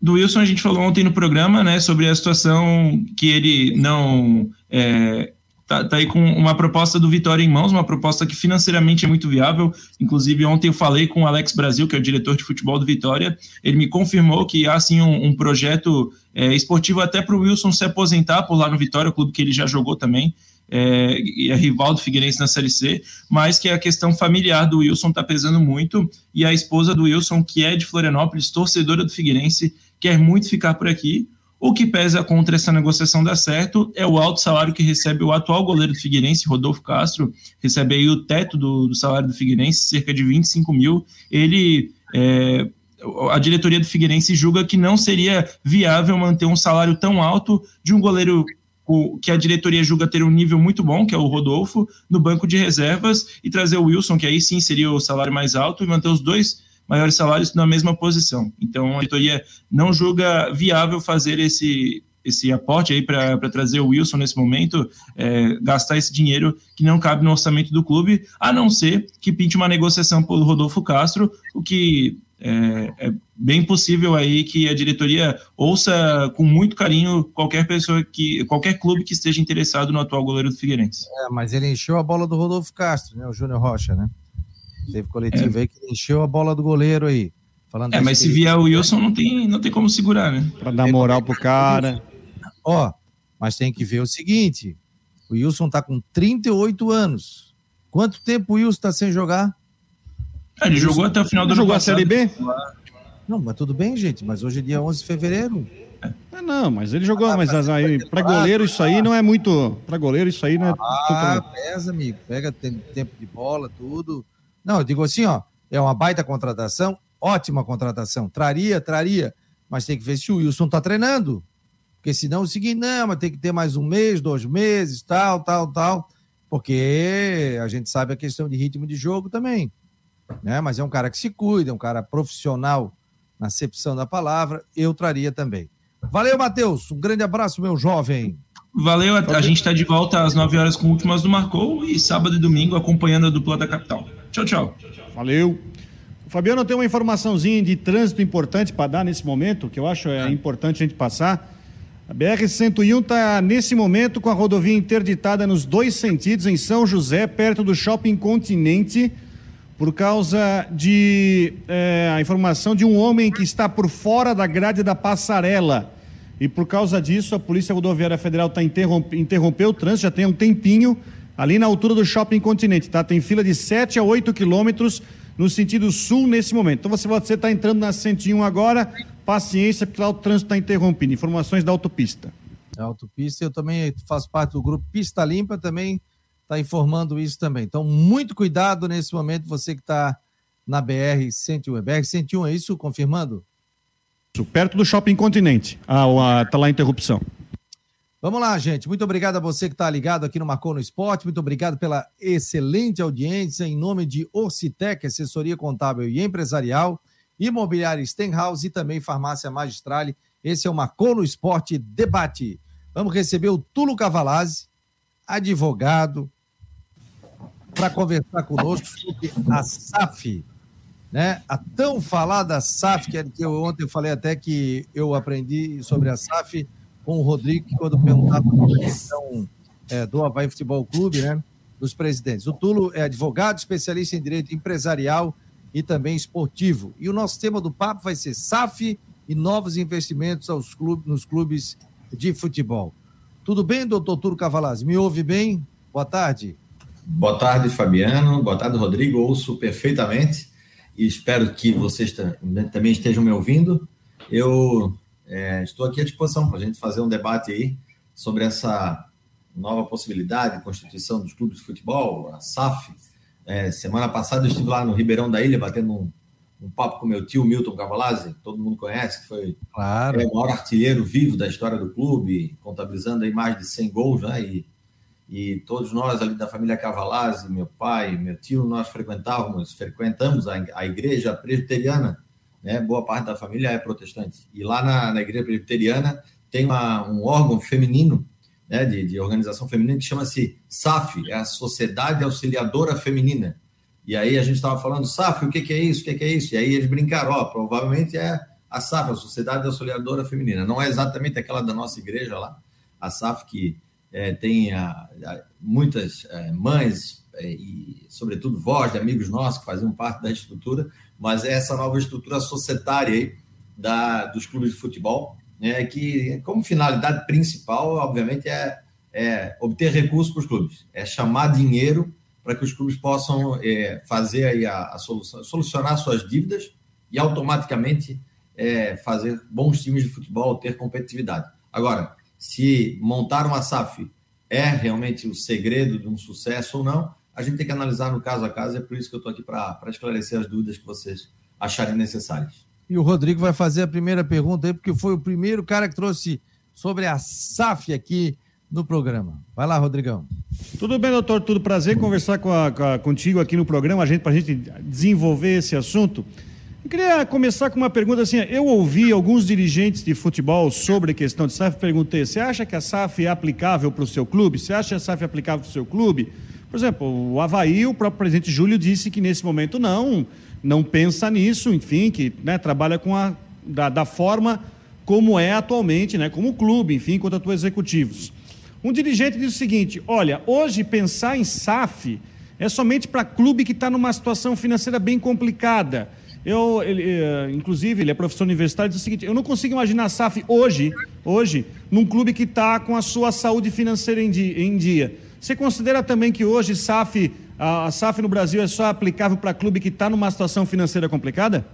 Do Wilson a gente falou ontem no programa, né, sobre a situação que ele não é, tá, tá aí com uma proposta do Vitória em mãos, uma proposta que financeiramente é muito viável. Inclusive, ontem eu falei com o Alex Brasil, que é o diretor de futebol do Vitória, ele me confirmou que há sim um, um projeto é, esportivo até para o Wilson se aposentar por lá no Vitória, o clube que ele já jogou também. É, e é rival do Figueirense na Série C, mas que a questão familiar do Wilson está pesando muito, e a esposa do Wilson, que é de Florianópolis, torcedora do Figueirense, quer muito ficar por aqui. O que pesa contra essa negociação dar certo é o alto salário que recebe o atual goleiro do Figueirense, Rodolfo Castro, recebe aí o teto do, do salário do Figueirense, cerca de 25 mil. Ele, é, a diretoria do Figueirense julga que não seria viável manter um salário tão alto de um goleiro que a diretoria julga ter um nível muito bom, que é o Rodolfo, no banco de reservas, e trazer o Wilson, que aí sim seria o salário mais alto, e manter os dois maiores salários na mesma posição. Então, a diretoria não julga viável fazer esse, esse aporte aí para trazer o Wilson nesse momento, é, gastar esse dinheiro que não cabe no orçamento do clube, a não ser que pinte uma negociação pelo Rodolfo Castro, o que é, é, bem possível aí que a diretoria ouça com muito carinho qualquer pessoa que, qualquer clube que esteja interessado no atual goleiro do Figueirense. É, mas ele encheu a bola do Rodolfo Castro, né, o Júnior Rocha, né? Teve coletivo é. aí que encheu a bola do goleiro aí. Falando é, mas se vier o Wilson, não tem, não tem como segurar, né? Pra dar moral pro cara. Ó, mas tem que ver o seguinte: o Wilson tá com 38 anos. Quanto tempo o Wilson tá sem jogar? É, ele jogou até o final do ano Jogou a Série B? Não, mas tudo bem, gente. Mas hoje é dia 11 de fevereiro. É, não, mas ele jogou, ah, mas aí, para goleiro isso aí não é muito. Para goleiro isso aí não é. Ah, pesa, amigo. Pega tempo de bola, tudo. Não, eu digo assim, ó, é uma baita contratação, ótima contratação. Traria, traria, mas tem que ver se o Wilson tá treinando. Porque senão é o seguinte, não, mas tem que ter mais um mês, dois meses, tal, tal, tal. Porque a gente sabe a questão de ritmo de jogo também. Né? Mas é um cara que se cuida, é um cara profissional na acepção da palavra, eu traria também. Valeu, Matheus. Um grande abraço, meu jovem. Valeu, a, a gente está de volta às 9 horas com últimas do Marcou e sábado e domingo acompanhando a dupla da capital. Tchau, tchau. Valeu. Fabiano tem uma informaçãozinha de trânsito importante para dar nesse momento, que eu acho é, é. importante a gente passar. A BR-101 está, nesse momento, com a rodovia interditada nos dois sentidos, em São José, perto do Shopping Continente, por causa de é, a informação de um homem que está por fora da grade da passarela. E por causa disso, a Polícia Rodoviária Federal está interrompe, interrompeu o trânsito, já tem um tempinho, ali na altura do Shopping Continente, tá? Tem fila de 7 a 8 quilômetros no sentido sul nesse momento. Então você está entrando na 101 agora, paciência, porque lá o trânsito está interrompido. Informações da autopista. A autopista, eu também faço parte do grupo Pista Limpa, também está informando isso também. Então, muito cuidado nesse momento, você que está na BR-101. BR-101, é isso? Confirmando? Perto do Shopping Continente. Ah, tá lá a interrupção. Vamos lá, gente. Muito obrigado a você que está ligado aqui no Marcou no Esporte. Muito obrigado pela excelente audiência. Em nome de Orcitec, assessoria contábil e empresarial, imobiliária Stenhouse e também farmácia Magistrale. Esse é o Marcou no Esporte Debate. Vamos receber o Tulo Cavalazzi, advogado, para conversar conosco sobre a SAF, né? A tão falada SAF, que eu ontem falei até que eu aprendi sobre a SAF com o Rodrigo, quando perguntava a questão é, do Havaí Futebol Clube, né? Dos presidentes. O Tulo é advogado, especialista em direito empresarial e também esportivo. E o nosso tema do papo vai ser SAF e novos investimentos aos clubes, nos clubes de futebol. Tudo bem, doutor Tulo Cavalazzi? Me ouve bem? Boa tarde. Boa tarde, Fabiano. Boa tarde, Rodrigo. Ouço perfeitamente e espero que vocês também estejam me ouvindo. Eu é, estou aqui à disposição para a gente fazer um debate aí sobre essa nova possibilidade de constituição dos clubes de futebol, a SAF. É, semana passada eu estive lá no Ribeirão da Ilha batendo um, um papo com meu tio Milton Cavalazzi, todo mundo conhece, que foi claro. é, o maior artilheiro vivo da história do clube, contabilizando aí mais de 100 gols, né? E, e todos nós ali da família Cavalazzi, meu pai, meu tio, nós frequentávamos, frequentamos a, a igreja presbiteriana né? boa parte da família é protestante. E lá na, na igreja presbiteriana tem uma, um órgão feminino, né, de, de organização feminina, que chama-se SAF, é a Sociedade Auxiliadora Feminina. E aí a gente estava falando, SAF, o que, que, é isso? O que, que, é isso? E aí eles brincaram, ó, provavelmente é a SAF, a Sociedade Auxiliadora Feminina. Não é exatamente aquela da nossa igreja lá, a SAF que é, tem a, a, muitas é, mães é, e, sobretudo, vós de amigos nossos que faziam parte da estrutura, mas é essa nova estrutura societária aí da, dos clubes de futebol, né, que, como finalidade principal, obviamente, é, é obter recursos para os clubes, é chamar dinheiro para que os clubes possam é, fazer aí a, a solução, solucionar suas dívidas e automaticamente é, fazer bons times de futebol, ter competitividade. Agora, se montar uma SAF é realmente o segredo de um sucesso ou não, a gente tem que analisar no caso a caso, é por isso que eu estou aqui para esclarecer as dúvidas que vocês acharem necessárias. E o Rodrigo vai fazer a primeira pergunta aí, porque foi o primeiro cara que trouxe sobre a SAF aqui no programa. Vai lá, Rodrigão. Tudo bem, doutor? Tudo prazer conversar com a, com a, contigo aqui no programa, a gente, para a gente desenvolver esse assunto. Eu queria começar com uma pergunta assim. Eu ouvi alguns dirigentes de futebol sobre a questão de SAF. Perguntei: você acha que a SAF é aplicável para o seu clube? Você acha que a SAF é aplicável para o seu clube? Por exemplo, o Havaí, o próprio presidente Júlio disse que nesse momento não, não pensa nisso, enfim, que né, trabalha com a, da, da, forma como é atualmente, né, como clube, enfim, a executivos. Um dirigente diz o seguinte: olha, hoje pensar em SAF é somente para clube que está numa situação financeira bem complicada. Eu, ele, eh, inclusive, ele é professor universitário, diz o seguinte: eu não consigo imaginar a SAF hoje, hoje, num clube que está com a sua saúde financeira em dia. Em dia. Você considera também que hoje SAF, a SAF no Brasil é só aplicável para clube que está numa situação financeira complicada?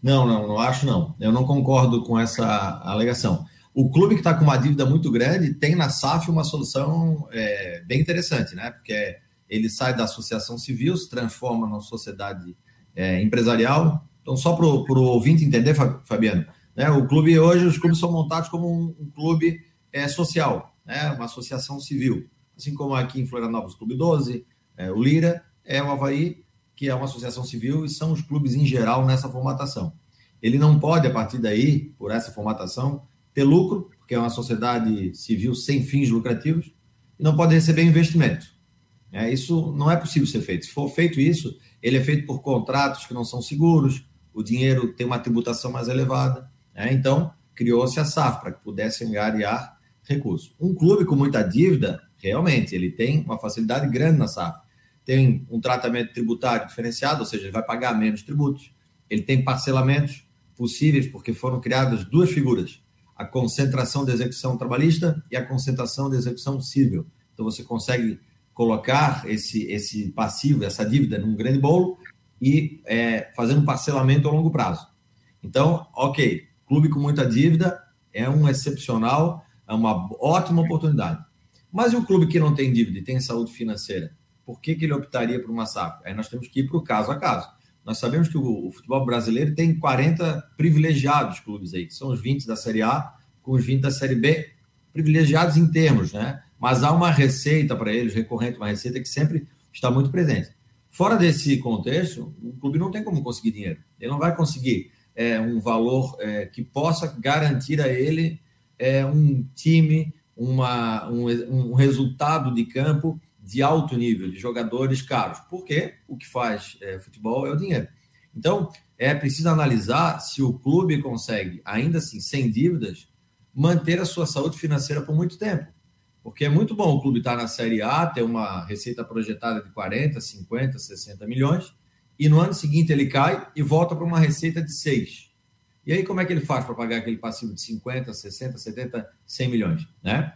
Não, não, não acho não. Eu não concordo com essa alegação. O clube que está com uma dívida muito grande tem na SAF uma solução é, bem interessante, né? Porque ele sai da associação civil, se transforma numa sociedade é, empresarial. Então, só para o ouvinte entender, Fabiano, né? o clube hoje, os clubes são montados como um, um clube é, social, né? uma associação civil assim como aqui em Florianópolis, Clube 12, é, o Lira, é o Havaí, que é uma associação civil, e são os clubes em geral nessa formatação. Ele não pode, a partir daí, por essa formatação, ter lucro, porque é uma sociedade civil sem fins lucrativos, e não pode receber investimento. É, isso não é possível ser feito. Se for feito isso, ele é feito por contratos que não são seguros, o dinheiro tem uma tributação mais elevada. Né? Então, criou-se a SAF para que pudesse angariar recursos. Um clube com muita dívida, realmente, ele tem uma facilidade grande na SAF. Tem um tratamento tributário diferenciado, ou seja, ele vai pagar menos tributos. Ele tem parcelamentos possíveis, porque foram criadas duas figuras: a concentração da execução trabalhista e a concentração da execução civil. Então, você consegue colocar esse, esse passivo, essa dívida, num grande bolo e é, fazendo um parcelamento a longo prazo. Então, ok, clube com muita dívida é um excepcional, é uma ótima oportunidade. Mas e o clube que não tem dívida e tem saúde financeira? Por que, que ele optaria por uma SAF? Aí nós temos que ir para o caso a caso. Nós sabemos que o, o, futebol brasileiro tem 40 privilegiados clubes aí, que são os 20 da Série A com os 20 da Série B, privilegiados em termos, né? Mas há uma receita para eles, recorrente, uma receita que sempre está muito presente. Fora desse contexto, o clube não tem como conseguir dinheiro. Ele não vai conseguir é, um valor é, que possa garantir a ele é, um time, uma, um, um resultado de campo de alto nível, de jogadores caros. Porque o que faz é, futebol é o dinheiro. Então, é preciso analisar se o clube consegue, ainda assim, sem dívidas, manter a sua saúde financeira por muito tempo. Porque é muito bom o clube estar na Série A, ter uma receita projetada de 40, 50, 60 milhões, e no ano seguinte ele cai e volta para uma receita de 6. E aí como é que ele faz para pagar aquele passivo de 50, 60, 70, 100 milhões, né?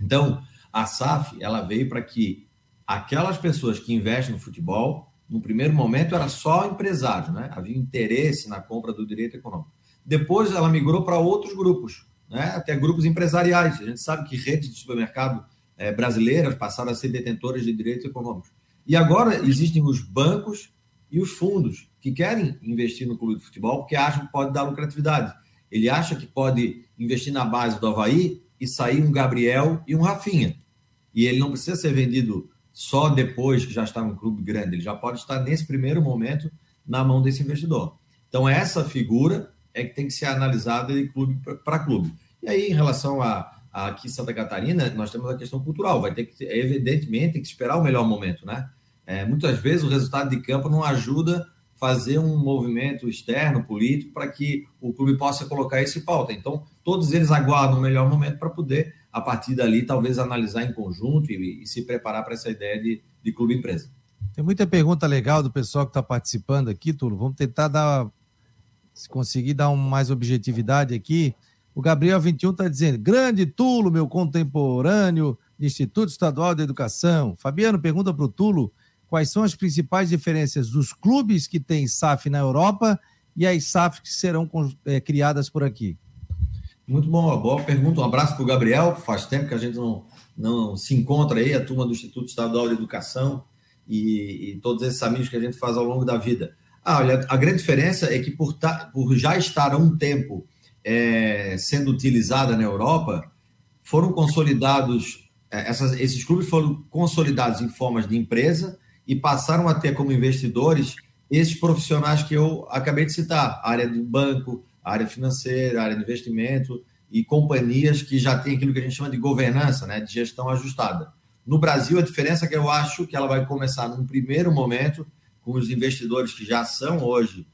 Então, a SAF, ela veio para que aquelas pessoas que investem no futebol, no primeiro momento era só empresário, né? Havia interesse na compra do direito econômico. Depois ela migrou para outros grupos, né, até grupos empresariais. A gente sabe que redes de supermercado é, brasileiras passaram a ser detentoras de direitos econômicos. E agora existem os bancos e os fundos que querem investir no clube de futebol porque acham que pode dar lucratividade. Ele acha que pode investir na base do Havaí e sair um Gabriel e um Rafinha. E ele não precisa ser vendido só depois que já está num clube grande, ele já pode estar nesse primeiro momento na mão desse investidor. Então, essa figura é que tem que ser analisada de clube para clube. E aí, em relação a, a aqui Santa Catarina, nós temos a questão cultural. Vai ter que, evidentemente, tem que esperar o melhor momento, né? É, muitas vezes o resultado de campo não ajuda fazer um movimento externo, político, para que o clube possa colocar isso em pauta. Então, todos eles aguardam o melhor momento para poder, a partir dali, talvez analisar em conjunto e, e se preparar para essa ideia de, de clube-empresa. Tem muita pergunta legal do pessoal que está participando aqui, Tulo. Vamos tentar dar, se conseguir dar um, mais objetividade aqui. O Gabriel 21 está dizendo: grande Tulo, meu contemporâneo, Instituto Estadual de Educação. Fabiano pergunta para o Tulo quais são as principais diferenças dos clubes que têm SAF na Europa e as SAF que serão é, criadas por aqui. Muito bom, boa pergunta. Um abraço para o Gabriel. Faz tempo que a gente não, não se encontra aí, a turma do Instituto Estadual de Educação e, e todos esses amigos que a gente faz ao longo da vida. Ah, olha, a grande diferença é que por, ta, por já estar há um tempo é, sendo utilizada na Europa, foram consolidados, é, essas, esses clubes foram consolidados em formas de empresa e passaram a ter como investidores esses profissionais que eu acabei de citar, área do banco, área financeira, área de investimento e companhias que já têm aquilo que a gente chama de governança, né, de gestão ajustada. No Brasil, a diferença é que eu acho que ela vai começar num primeiro momento com os investidores que já são hoje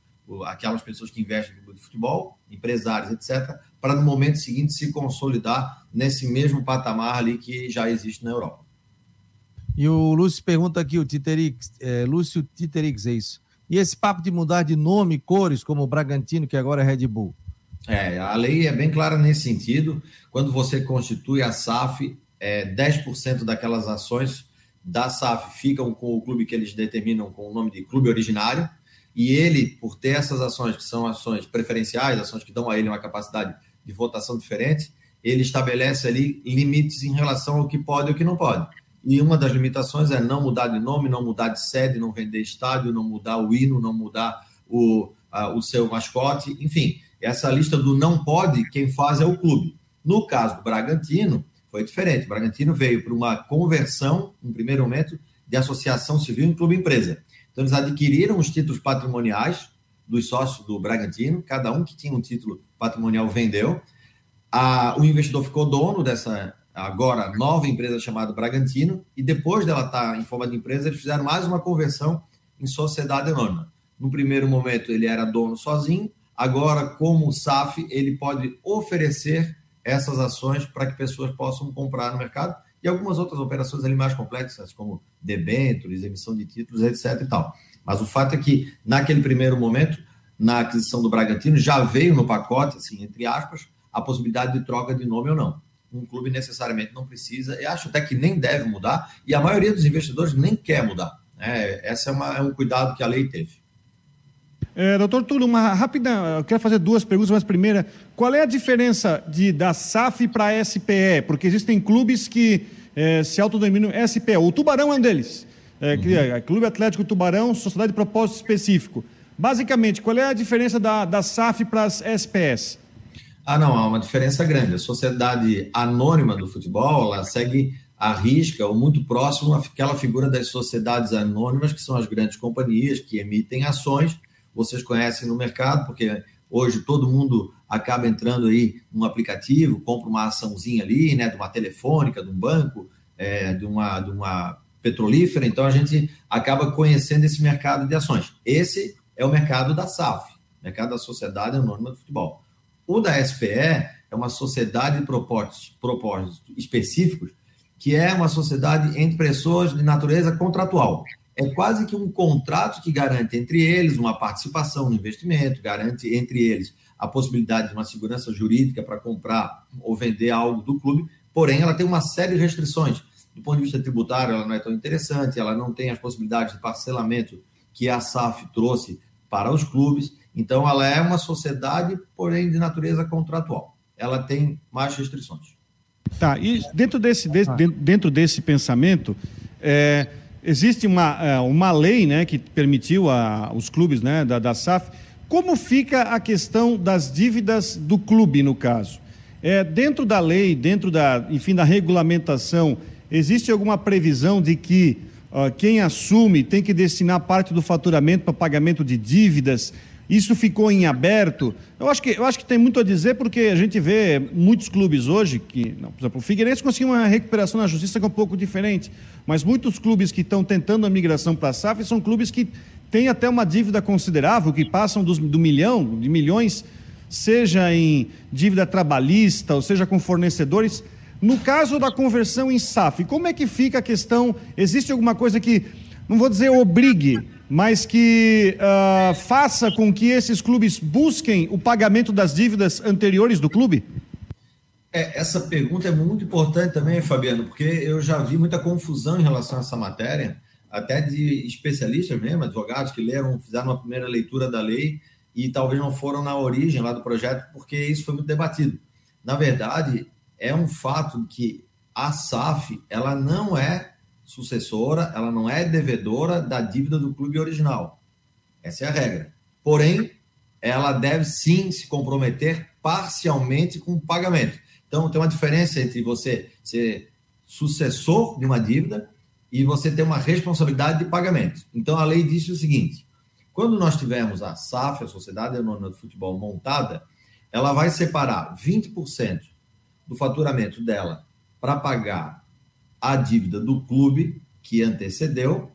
aquelas pessoas que investem no futebol, empresários, etc., para no momento seguinte se consolidar nesse mesmo patamar ali que já existe na Europa. E o Lúcio pergunta aqui, o Titerix, é, Lúcio Titerix, é isso. E esse papo de mudar de nome e cores, como o Bragantino, que agora é Red Bull? É, a lei é bem clara nesse sentido. Quando você constitui a SAF, é, 10% daquelas ações da SAF ficam com o clube que eles determinam com o nome de clube originário, e ele, por ter essas ações que são ações preferenciais, ações que dão a ele uma capacidade de votação diferente, ele estabelece ali limites em relação ao que pode e o que não pode. E uma das limitações é não mudar de nome, não mudar de sede, não vender estádio, não mudar o hino, não mudar o, a, o seu mascote, enfim. Essa lista do não pode, quem faz é o clube. No caso do Bragantino, foi diferente. O Bragantino veio para uma conversão, no primeiro momento, de associação civil em clube-empresa. Então, eles adquiriram os títulos patrimoniais dos sócios do Bragantino, cada um que tinha um título patrimonial vendeu. A, o investidor ficou dono dessa agora nova empresa chamada Bragantino, e depois dela estar em forma de empresa, eles fizeram mais uma conversão em sociedade anônima. No primeiro momento, ele era dono sozinho, agora, como SAF, ele pode oferecer essas ações para que pessoas possam comprar no mercado e algumas outras operações ali mais complexas, como debêntures, emissão de títulos, etc. e tal. Mas o fato é que, naquele primeiro momento, na aquisição do Bragantino, já veio no pacote, assim, entre aspas, a possibilidade de troca de nome ou não. Um clube necessariamente não precisa, e acho até que nem deve mudar, e a maioria dos investidores nem quer mudar. É, essa é, uma, é um cuidado que a lei teve. É, doutor Túlio, uma rápida, eu quero fazer duas perguntas, mas primeira, qual é a diferença de, da SAF para a SPE? Porque existem clubes que é, se autodenominam SPE, o Tubarão é um deles, é, uhum. é, Clube Atlético Tubarão, Sociedade de Propósito Específico. Basicamente, qual é a diferença da, da SAF para as SPS? Ah, não, há uma diferença grande. A sociedade anônima do futebol, ela segue à risca ou muito próximo àquela figura das sociedades anônimas, que são as grandes companhias que emitem ações vocês conhecem no mercado, porque hoje todo mundo acaba entrando aí num aplicativo, compra uma açãozinha ali, né, de uma telefônica, de um banco, é, de, uma, de uma petrolífera, então a gente acaba conhecendo esse mercado de ações. Esse é o mercado da SAF, mercado da Sociedade Anônima do Futebol. O da SPE é uma sociedade de propósitos, propósitos específicos, que é uma sociedade entre pessoas de natureza contratual é quase que um contrato que garante entre eles uma participação no investimento, garante entre eles a possibilidade de uma segurança jurídica para comprar ou vender algo do clube, porém ela tem uma série de restrições. Do ponto de vista tributário, ela não é tão interessante, ela não tem as possibilidades de parcelamento que a SAF trouxe para os clubes, então ela é uma sociedade, porém de natureza contratual. Ela tem mais restrições. Tá, e dentro desse, dentro desse pensamento, é, existe uma, é, uma lei né, que permitiu a, os clubes né, da, da SAF. Como fica a questão das dívidas do clube, no caso? É, dentro da lei, dentro da, enfim, da regulamentação, existe alguma previsão de que uh, quem assume tem que destinar parte do faturamento para pagamento de dívidas? Isso ficou em aberto. Eu acho que, eu acho que tem muito a dizer, porque a gente vê muitos clubes hoje que, não, por exemplo, o Figueirense conseguiu uma recuperação na justiça que é um pouco diferente, mas muitos clubes que estão tentando a migração para a SAF são clubes que têm até uma dívida considerável, que passam dos, do milhão, de milhões, seja em dívida trabalhista, ou seja com fornecedores. No caso da conversão em SAF, como é que fica a questão? Existe alguma coisa que, não vou dizer obrigue, mas que uh, faça com que esses clubes busquem o pagamento das dívidas anteriores do clube? É, essa pergunta é muito importante também, Fabiano, porque eu já vi muita confusão em relação a essa matéria, até de especialistas mesmo, advogados que leram, fizeram uma primeira leitura da lei e talvez não foram na origem lá do projeto, porque isso foi muito debatido. Na verdade, é um fato que a SAF ela não é sucessora, ela não é devedora da dívida do clube original. Essa é a regra. Porém, ela deve sim se comprometer parcialmente com o pagamento. Então, tem uma diferença entre você ser sucessor de uma dívida e você ter uma responsabilidade de pagamento. Então, a lei diz o seguinte: quando nós tivermos a SAF, a Sociedade Anônima do Futebol, montada, ela vai separar 20% do faturamento dela para pagar a dívida do clube que antecedeu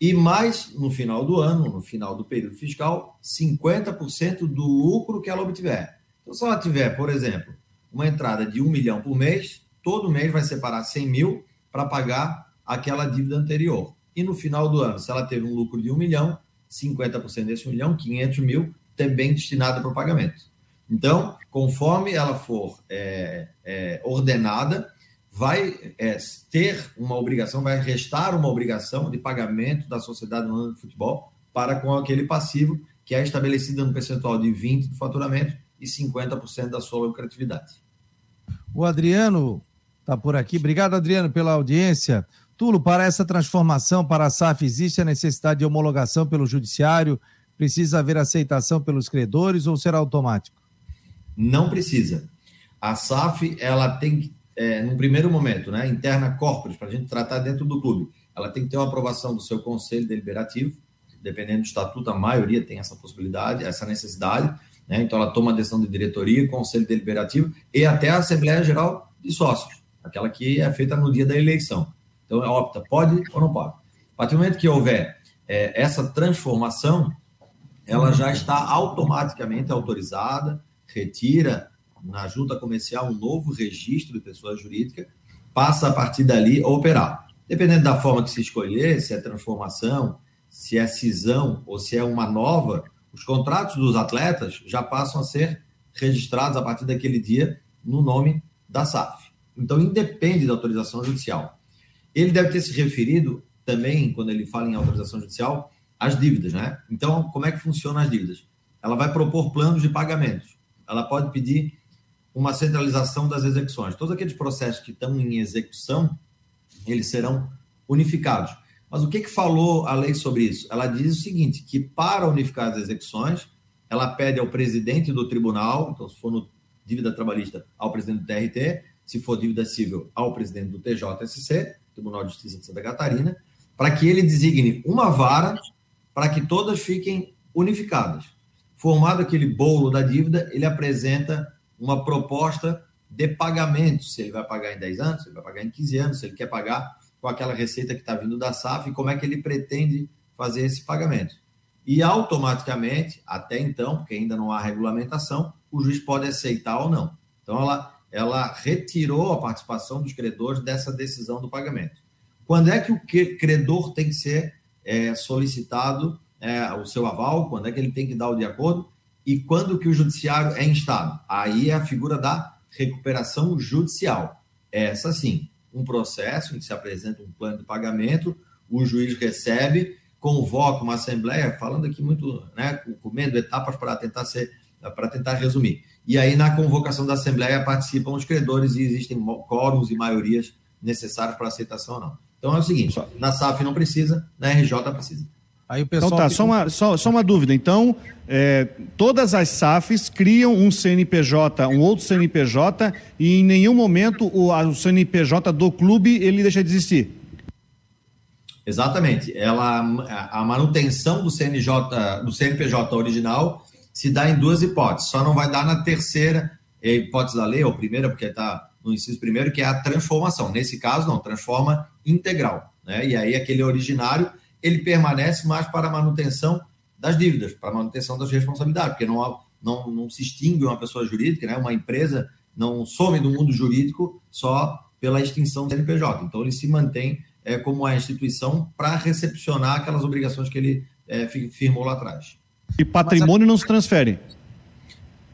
e mais no final do ano, no final do período fiscal, 50% do lucro que ela obtiver. Então, se ela tiver, por exemplo, uma entrada de um milhão por mês, todo mês vai separar 100 mil para pagar aquela dívida anterior. E no final do ano, se ela teve um lucro de um milhão, 50% desse um milhão, 500 mil, também destinado para o pagamento. Então, conforme ela for é, é, ordenada, vai é, ter uma obrigação, vai restar uma obrigação de pagamento da sociedade no ano de futebol para com aquele passivo que é estabelecido no percentual de 20% do faturamento e 50% da sua lucratividade. O Adriano está por aqui. Obrigado, Adriano, pela audiência. Tulo, para essa transformação para a SAF, existe a necessidade de homologação pelo judiciário? Precisa haver aceitação pelos credores ou será automático? Não precisa. A SAF, ela tem que é, num primeiro momento, né, interna corporis, para a gente tratar dentro do clube. Ela tem que ter uma aprovação do seu conselho deliberativo, dependendo do estatuto, a maioria tem essa possibilidade, essa necessidade, né? então ela toma a decisão de diretoria, conselho deliberativo e até a Assembleia Geral de Sócios, aquela que é feita no dia da eleição. Então, opta, pode ou não pode. A partir do momento que houver é, essa transformação ela já está automaticamente autorizada, retira na junta comercial um novo registro de pessoa jurídica, passa a partir dali a operar. Dependendo da forma que se escolher, se é transformação, se é cisão ou se é uma nova, os contratos dos atletas já passam a ser registrados a partir daquele dia no nome da SAF. Então, independe da autorização judicial. Ele deve ter se referido também, quando ele fala em autorização judicial, às dívidas, né? Então, como é que funcionam as dívidas? Ela vai propor planos de pagamentos. Ela pode pedir uma centralização das execuções. Todos aqueles processos que estão em execução, eles serão unificados. Mas o que, que falou a lei sobre isso? Ela diz o seguinte, que para unificar as execuções, ela pede ao presidente do tribunal, então se for no dívida trabalhista, ao presidente do TRT, se for dívida civil, ao presidente do TJSC, Tribunal de Justiça de Santa Catarina, para que ele designe uma vara para que todas fiquem unificadas. Formado aquele bolo da dívida, ele apresenta uma proposta de pagamento, se ele vai pagar em 10 anos, se ele vai pagar em 15 anos, se ele quer pagar com aquela receita que está vindo da SAF como é que ele pretende fazer esse pagamento. E automaticamente, até então, porque ainda não há regulamentação, o juiz pode aceitar ou não. Então, ela, ela retirou a participação dos credores dessa decisão do pagamento. Quando é que o credor tem que ser é, solicitado é, o seu aval? Quando é que ele tem que dar o de acordo? E quando que o judiciário é instado? Aí é a figura da recuperação judicial. Essa sim, um processo em que se apresenta um plano de pagamento, o juiz recebe, convoca uma assembleia, falando aqui muito, né, comendo etapas para tentar ser, para tentar resumir. E aí na convocação da assembleia participam os credores e existem quórums e maiorias necessários para aceitação ou não. Então é o seguinte, na SAF não precisa, na RJ precisa. Aí o pessoal então tá, só, uma, só, só uma dúvida. Então, é, todas as SAFs criam um CNPJ, um outro CNPJ, e em nenhum momento o, o CNPJ do clube ele deixa de existir. Exatamente. Ela, a manutenção do CNJ, do CNPJ original se dá em duas hipóteses. Só não vai dar na terceira hipótese da lei, ou primeira, porque está no inciso primeiro, que é a transformação. Nesse caso, não, transforma integral. Né? E aí aquele originário ele permanece mais para a manutenção das dívidas, para a manutenção das responsabilidades, porque não, não, não se extingue uma pessoa jurídica, né? uma empresa não some do mundo jurídico só pela extinção do CNPJ. Então, ele se mantém é, como a instituição para recepcionar aquelas obrigações que ele é, firmou lá atrás. E patrimônio não se transfere?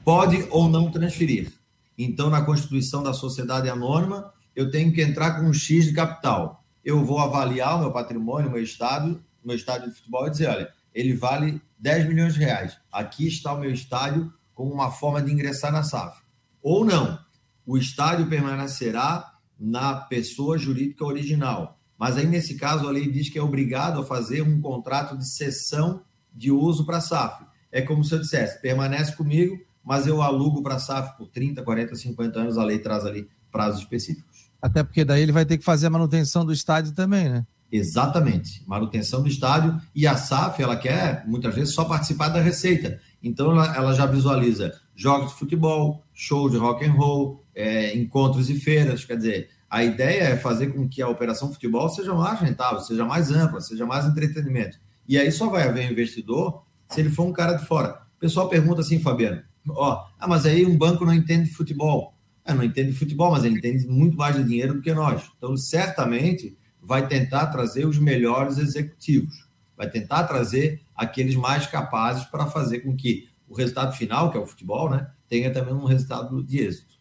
Pode ou não transferir. Então, na constituição da sociedade anônima, eu tenho que entrar com um X de capital eu vou avaliar o meu patrimônio, o meu estado, meu estádio de futebol e dizer, olha, ele vale 10 milhões de reais. Aqui está o meu estádio como uma forma de ingressar na SAF. Ou não, o estádio permanecerá na pessoa jurídica original. Mas aí, nesse caso, a lei diz que é obrigado a fazer um contrato de cessão de uso para a SAF. É como se eu dissesse, permanece comigo, mas eu alugo para a SAF por 30, 40, 50 anos, a lei traz ali prazos específicos. Até porque daí ele vai ter que fazer a manutenção do estádio também, né? Exatamente, manutenção do estádio e a SAF ela quer muitas vezes só participar da receita. Então ela, ela já visualiza jogos de futebol, show de rock and roll, é, encontros e feiras. Quer dizer, a ideia é fazer com que a operação futebol seja mais rentável, seja mais ampla, seja mais entretenimento. E aí só vai haver investidor se ele for um cara de fora. O pessoal pergunta assim, Fabiano, ó, ah, mas aí um banco não entende de futebol. Não entende futebol, mas ele entende muito mais de dinheiro do que nós. Então, certamente vai tentar trazer os melhores executivos, vai tentar trazer aqueles mais capazes para fazer com que o resultado final, que é o futebol, né, tenha também um resultado de êxito.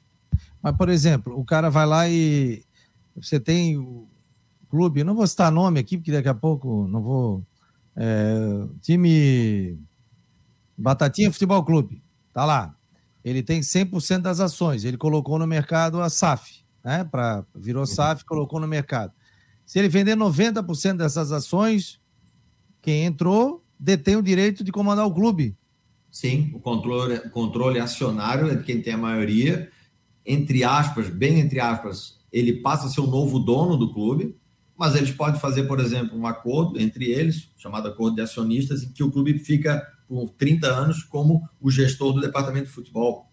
Mas, por exemplo, o cara vai lá e você tem o clube, não vou citar nome aqui, porque daqui a pouco não vou. É, time Batatinha Futebol Clube, tá lá ele tem 100% das ações. Ele colocou no mercado a SAF, né? Pra, virou SAF, colocou no mercado. Se ele vender 90% dessas ações, quem entrou detém o direito de comandar o clube. Sim, o controle, o controle acionário é de quem tem a maioria. Entre aspas, bem entre aspas, ele passa a ser o novo dono do clube, mas eles podem fazer, por exemplo, um acordo entre eles, chamado acordo de acionistas, em que o clube fica por 30 anos como o gestor do departamento de futebol,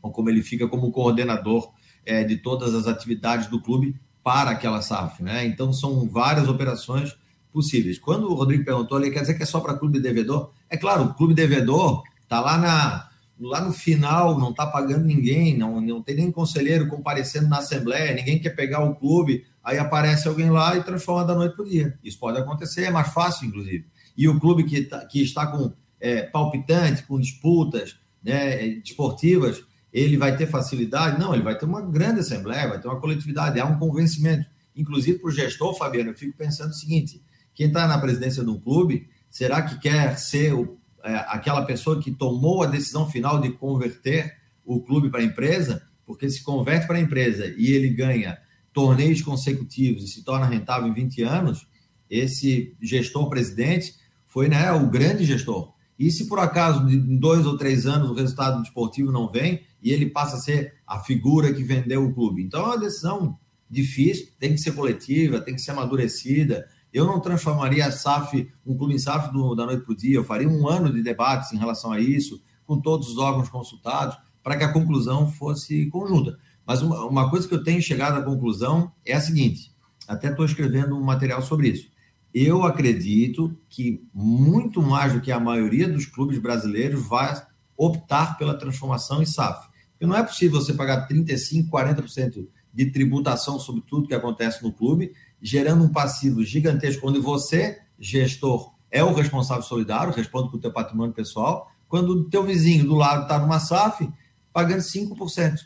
ou como ele fica como coordenador é, de todas as atividades do clube para aquela SAF. Né? Então, são várias operações possíveis. Quando o Rodrigo perguntou, ele quer dizer que é só para clube devedor? É claro, o clube devedor está lá, na, lá no final, não está pagando ninguém, não, não tem nem conselheiro comparecendo na Assembleia, ninguém quer pegar o clube, aí aparece alguém lá e transforma da noite para o dia. Isso pode acontecer, é mais fácil, inclusive. E o clube que, tá, que está com é, palpitante, com disputas né, desportivas, ele vai ter facilidade? Não, ele vai ter uma grande assembleia, vai ter uma coletividade, há um convencimento. Inclusive para o gestor, Fabiano, eu fico pensando o seguinte: quem está na presidência de um clube, será que quer ser o, é, aquela pessoa que tomou a decisão final de converter o clube para a empresa? Porque se converte para a empresa e ele ganha torneios consecutivos e se torna rentável em 20 anos, esse gestor presidente foi né, o grande gestor. E se por acaso, em dois ou três anos, o resultado desportivo não vem e ele passa a ser a figura que vendeu o clube? Então é uma decisão difícil, tem que ser coletiva, tem que ser amadurecida. Eu não transformaria a SAF, um clube em SAF do, da noite para o dia, eu faria um ano de debates em relação a isso, com todos os órgãos consultados, para que a conclusão fosse conjunta. Mas uma, uma coisa que eu tenho chegado à conclusão é a seguinte: até estou escrevendo um material sobre isso eu acredito que muito mais do que a maioria dos clubes brasileiros vai optar pela transformação em SAF. Porque não é possível você pagar 35%, 40% de tributação sobre tudo que acontece no clube, gerando um passivo gigantesco, onde você, gestor, é o responsável solidário, responde com o teu patrimônio pessoal, quando o teu vizinho do lado está numa SAF, pagando 5%.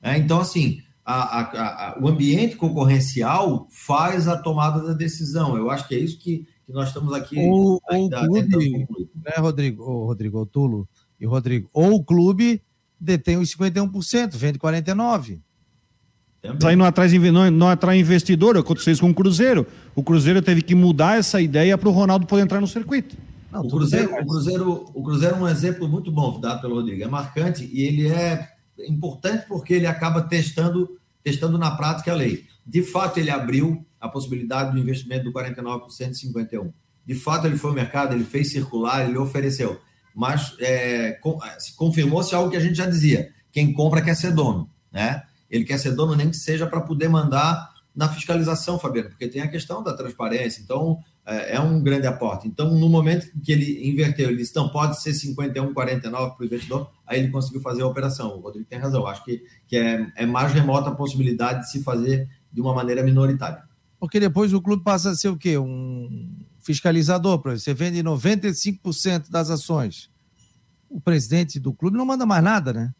É, então, assim, a, a, a, o ambiente concorrencial faz a tomada da decisão. Eu acho que é isso que, que nós estamos aqui. Ou, o clube, né, Rodrigo, o Rodrigo, o Tulo e o Rodrigo, ou o clube detém os 51%, vende 49%. Também. Aí não atrai, não, não atrai investidor, aconteceu isso com o Cruzeiro. O Cruzeiro teve que mudar essa ideia para o Ronaldo poder entrar no circuito. Não, o, Cruzeiro, bem, mas... o, Cruzeiro, o Cruzeiro é um exemplo muito bom dado pelo Rodrigo. É marcante e ele é importante porque ele acaba testando, testando na prática a lei. De fato, ele abriu a possibilidade do investimento do 49 por 151. De fato, ele foi ao mercado, ele fez circular, ele ofereceu. Mas é, confirmou-se algo que a gente já dizia: quem compra quer ser dono. Né? Ele quer ser dono nem que seja para poder mandar na fiscalização, Fabiano, porque tem a questão da transparência. Então, é, é um grande aporte. Então, no momento que ele inverteu, ele disse, não, pode ser 51, 49 para o investidor, aí ele conseguiu fazer a operação. O Rodrigo tem razão. Acho que, que é, é mais remota a possibilidade de se fazer de uma maneira minoritária. Porque depois o clube passa a ser o quê? Um fiscalizador, para você vende 95% das ações. O presidente do clube não manda mais nada, né?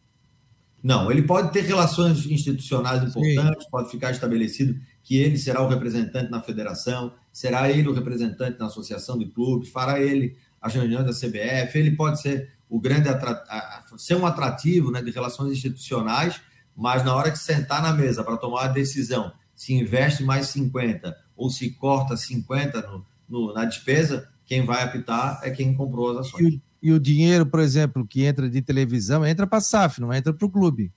Não, ele pode ter relações institucionais importantes, Sim. pode ficar estabelecido que ele será o representante na federação, será ele o representante na associação de clubes, fará ele as reuniões da CBF, ele pode ser o grande ser um atrativo né, de relações institucionais, mas na hora que sentar na mesa para tomar a decisão se investe mais 50 ou se corta 50 no, no, na despesa, quem vai apitar é quem comprou as ações. E o, e o dinheiro, por exemplo, que entra de televisão, entra para a SAF, não entra para o clube.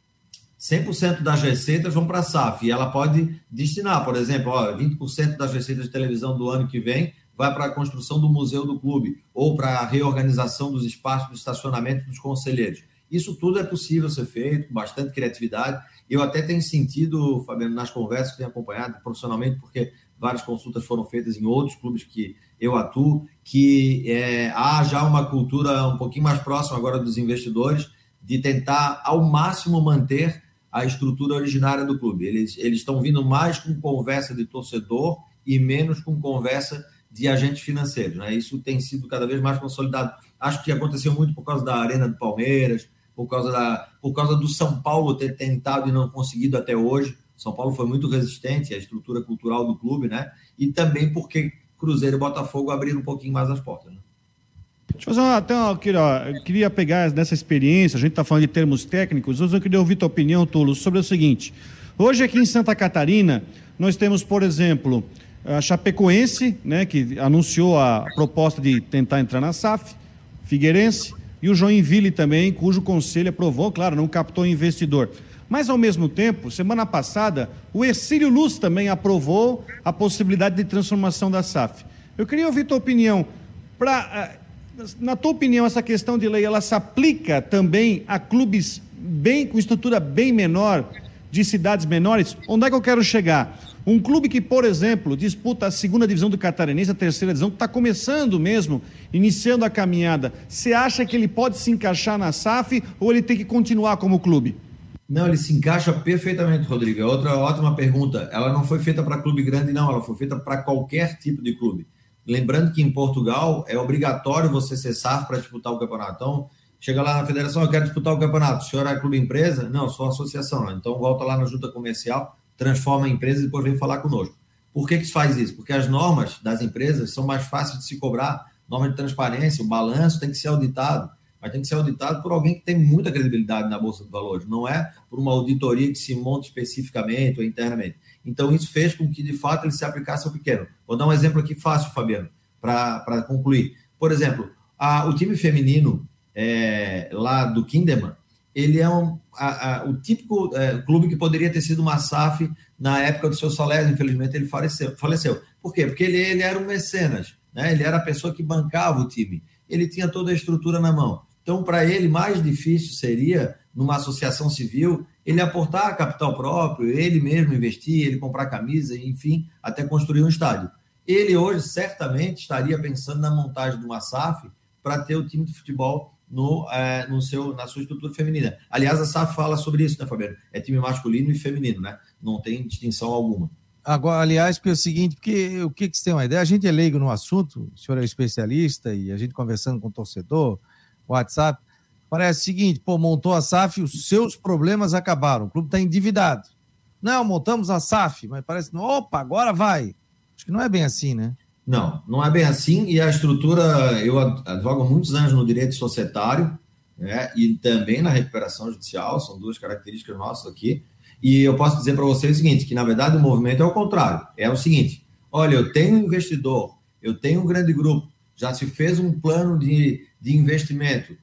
100% das receitas vão para a SAF e ela pode destinar, por exemplo, ó, 20% das receitas de televisão do ano que vem vai para a construção do museu do clube ou para a reorganização dos espaços de estacionamento dos conselheiros. Isso tudo é possível ser feito com bastante criatividade. Eu até tenho sentido, Fabiano, nas conversas que tenho acompanhado profissionalmente, porque várias consultas foram feitas em outros clubes que eu atuo, que é, há já uma cultura um pouquinho mais próxima agora dos investidores de tentar ao máximo manter a estrutura originária do clube. Eles, estão vindo mais com conversa de torcedor e menos com conversa de agentes financeiros. Né? Isso tem sido cada vez mais consolidado. Acho que aconteceu muito por causa da Arena do Palmeiras, por causa, da, por causa do São Paulo ter tentado e não conseguido até hoje. São Paulo foi muito resistente à estrutura cultural do clube, né? E também porque Cruzeiro e Botafogo abriram um pouquinho mais as portas. Né? Deixa eu fazer uma, eu queria pegar nessa experiência, a gente está falando de termos técnicos, eu queria ouvir tua opinião, Tulo, sobre o seguinte. Hoje aqui em Santa Catarina, nós temos, por exemplo, a Chapecoense, né, que anunciou a proposta de tentar entrar na SAF, Figueirense, e o Joinville também, cujo conselho aprovou, claro, não captou investidor. Mas, ao mesmo tempo, semana passada, o Ercílio Luz também aprovou a possibilidade de transformação da SAF. Eu queria ouvir tua opinião. Pra, eh, na tua opinião, essa questão de lei, ela se aplica também a clubes bem com estrutura bem menor, de cidades menores? Onde é que eu quero chegar? Um clube que, por exemplo, disputa a segunda divisão do Catarinense, a terceira divisão, que está começando mesmo, iniciando a caminhada, você acha que ele pode se encaixar na SAF ou ele tem que continuar como clube? Não, ele se encaixa perfeitamente, Rodrigo. É outra ótima pergunta. Ela não foi feita para clube grande, não. Ela foi feita para qualquer tipo de clube. Lembrando que em Portugal é obrigatório você ser SAF para disputar o campeonato. Então, chega lá na federação, eu quero disputar o campeonato. O senhor é clube empresa? Não, sou associação. Então, volta lá na junta comercial, transforma a empresa e depois vem falar conosco. Por que, que se faz isso? Porque as normas das empresas são mais fáceis de se cobrar. Norma de transparência, o balanço tem que ser auditado mas tem que ser auditado por alguém que tem muita credibilidade na Bolsa de Valores, não é por uma auditoria que se monta especificamente ou internamente. Então, isso fez com que, de fato, ele se aplicasse ao pequeno. Vou dar um exemplo aqui fácil, Fabiano, para concluir. Por exemplo, a, o time feminino é, lá do Kinderman, ele é um, a, a, o típico é, clube que poderia ter sido uma SAF na época do seu Salésio, infelizmente ele faleceu. faleceu. Por quê? Porque ele, ele era um mecenas, né? ele era a pessoa que bancava o time, ele tinha toda a estrutura na mão. Então, para ele, mais difícil seria, numa associação civil, ele aportar capital próprio, ele mesmo investir, ele comprar camisa, enfim, até construir um estádio. Ele hoje certamente estaria pensando na montagem de uma SAF para ter o time de futebol no, é, no seu, na sua estrutura feminina. Aliás, a SAF fala sobre isso, né, Fabiano? É time masculino e feminino, né? Não tem distinção alguma. Agora, aliás, porque é o seguinte, porque o que, que você tem uma ideia? A gente é leigo no assunto, o senhor é especialista e a gente conversando com o torcedor, WhatsApp. Parece o seguinte, pô, montou a SAF, os seus problemas acabaram, o clube está endividado. Não, montamos a SAF, mas parece, opa, agora vai. Acho que não é bem assim, né? Não, não é bem assim, e a estrutura, eu advogo muitos anos no direito societário, né, e também na recuperação judicial, são duas características nossas aqui, e eu posso dizer para vocês o seguinte, que na verdade o movimento é o contrário, é o seguinte, olha, eu tenho um investidor, eu tenho um grande grupo, já se fez um plano de de investimento.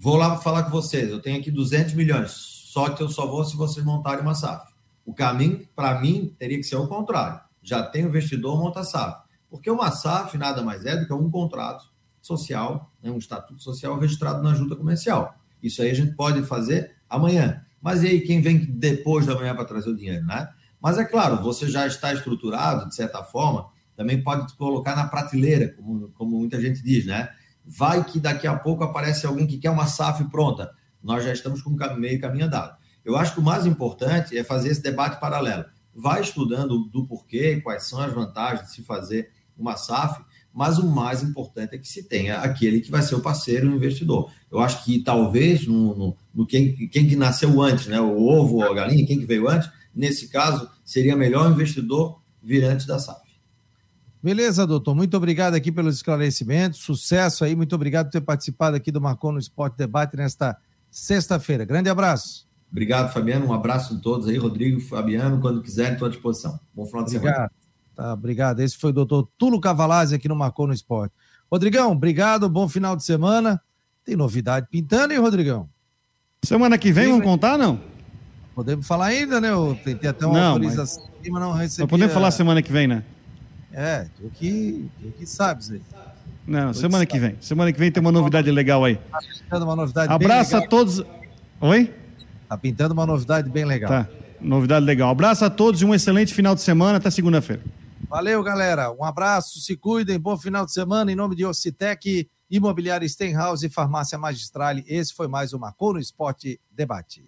Vou lá falar com vocês, eu tenho aqui 200 milhões, só que eu só vou se vocês montarem uma SAF. O caminho, para mim, teria que ser o contrário. Já tem investidor, monta SAF. Porque uma SAF nada mais é do que um contrato social, né, um estatuto social registrado na junta comercial. Isso aí a gente pode fazer amanhã. Mas e aí quem vem depois da manhã para trazer o dinheiro, né? Mas é claro, você já está estruturado, de certa forma, também pode colocar na prateleira, como, como muita gente diz, né? Vai que daqui a pouco aparece alguém que quer uma SAF pronta. Nós já estamos com meio caminho andado. Eu acho que o mais importante é fazer esse debate paralelo. Vai estudando do porquê, quais são as vantagens de se fazer uma SAF, mas o mais importante é que se tenha aquele que vai ser o parceiro, o investidor. Eu acho que talvez no, no, no quem, quem que nasceu antes, né? o ovo ou a galinha, quem que veio antes, nesse caso, seria melhor o investidor vir antes da SAF. Beleza, doutor. Muito obrigado aqui pelos esclarecimentos. Sucesso aí. Muito obrigado por ter participado aqui do Marcon no Esporte Debate nesta sexta-feira. Grande abraço. Obrigado, Fabiano. Um abraço a todos aí. Rodrigo, Fabiano, quando quiserem, estou à disposição. Bom final de obrigado. semana. Tá, obrigado. Esse foi o doutor Tulo Cavalazzi aqui no Marcon no Esporte. Rodrigão, obrigado. Bom final de semana. Tem novidade pintando, hein, Rodrigão? Semana que vem, Sim, vamos contar, não? Podemos falar ainda, né? Eu tentei até uma não, autorização, mas, mas não recebi. Mas podemos falar semana que vem, né? É, tu que, tu que sabes aí. Não, tu semana que, que vem. Semana que vem tem uma novidade legal aí. Tá pintando uma novidade Abraço a todos. Oi? Tá pintando uma novidade bem legal. Tá, novidade legal. Abraço a todos e um excelente final de semana. Até segunda-feira. Valeu, galera. Um abraço, se cuidem, bom final de semana. Em nome de Ocitec, Imobiliária Stenhouse e Farmácia Magistrale. Esse foi mais uma Coro Esporte Debate.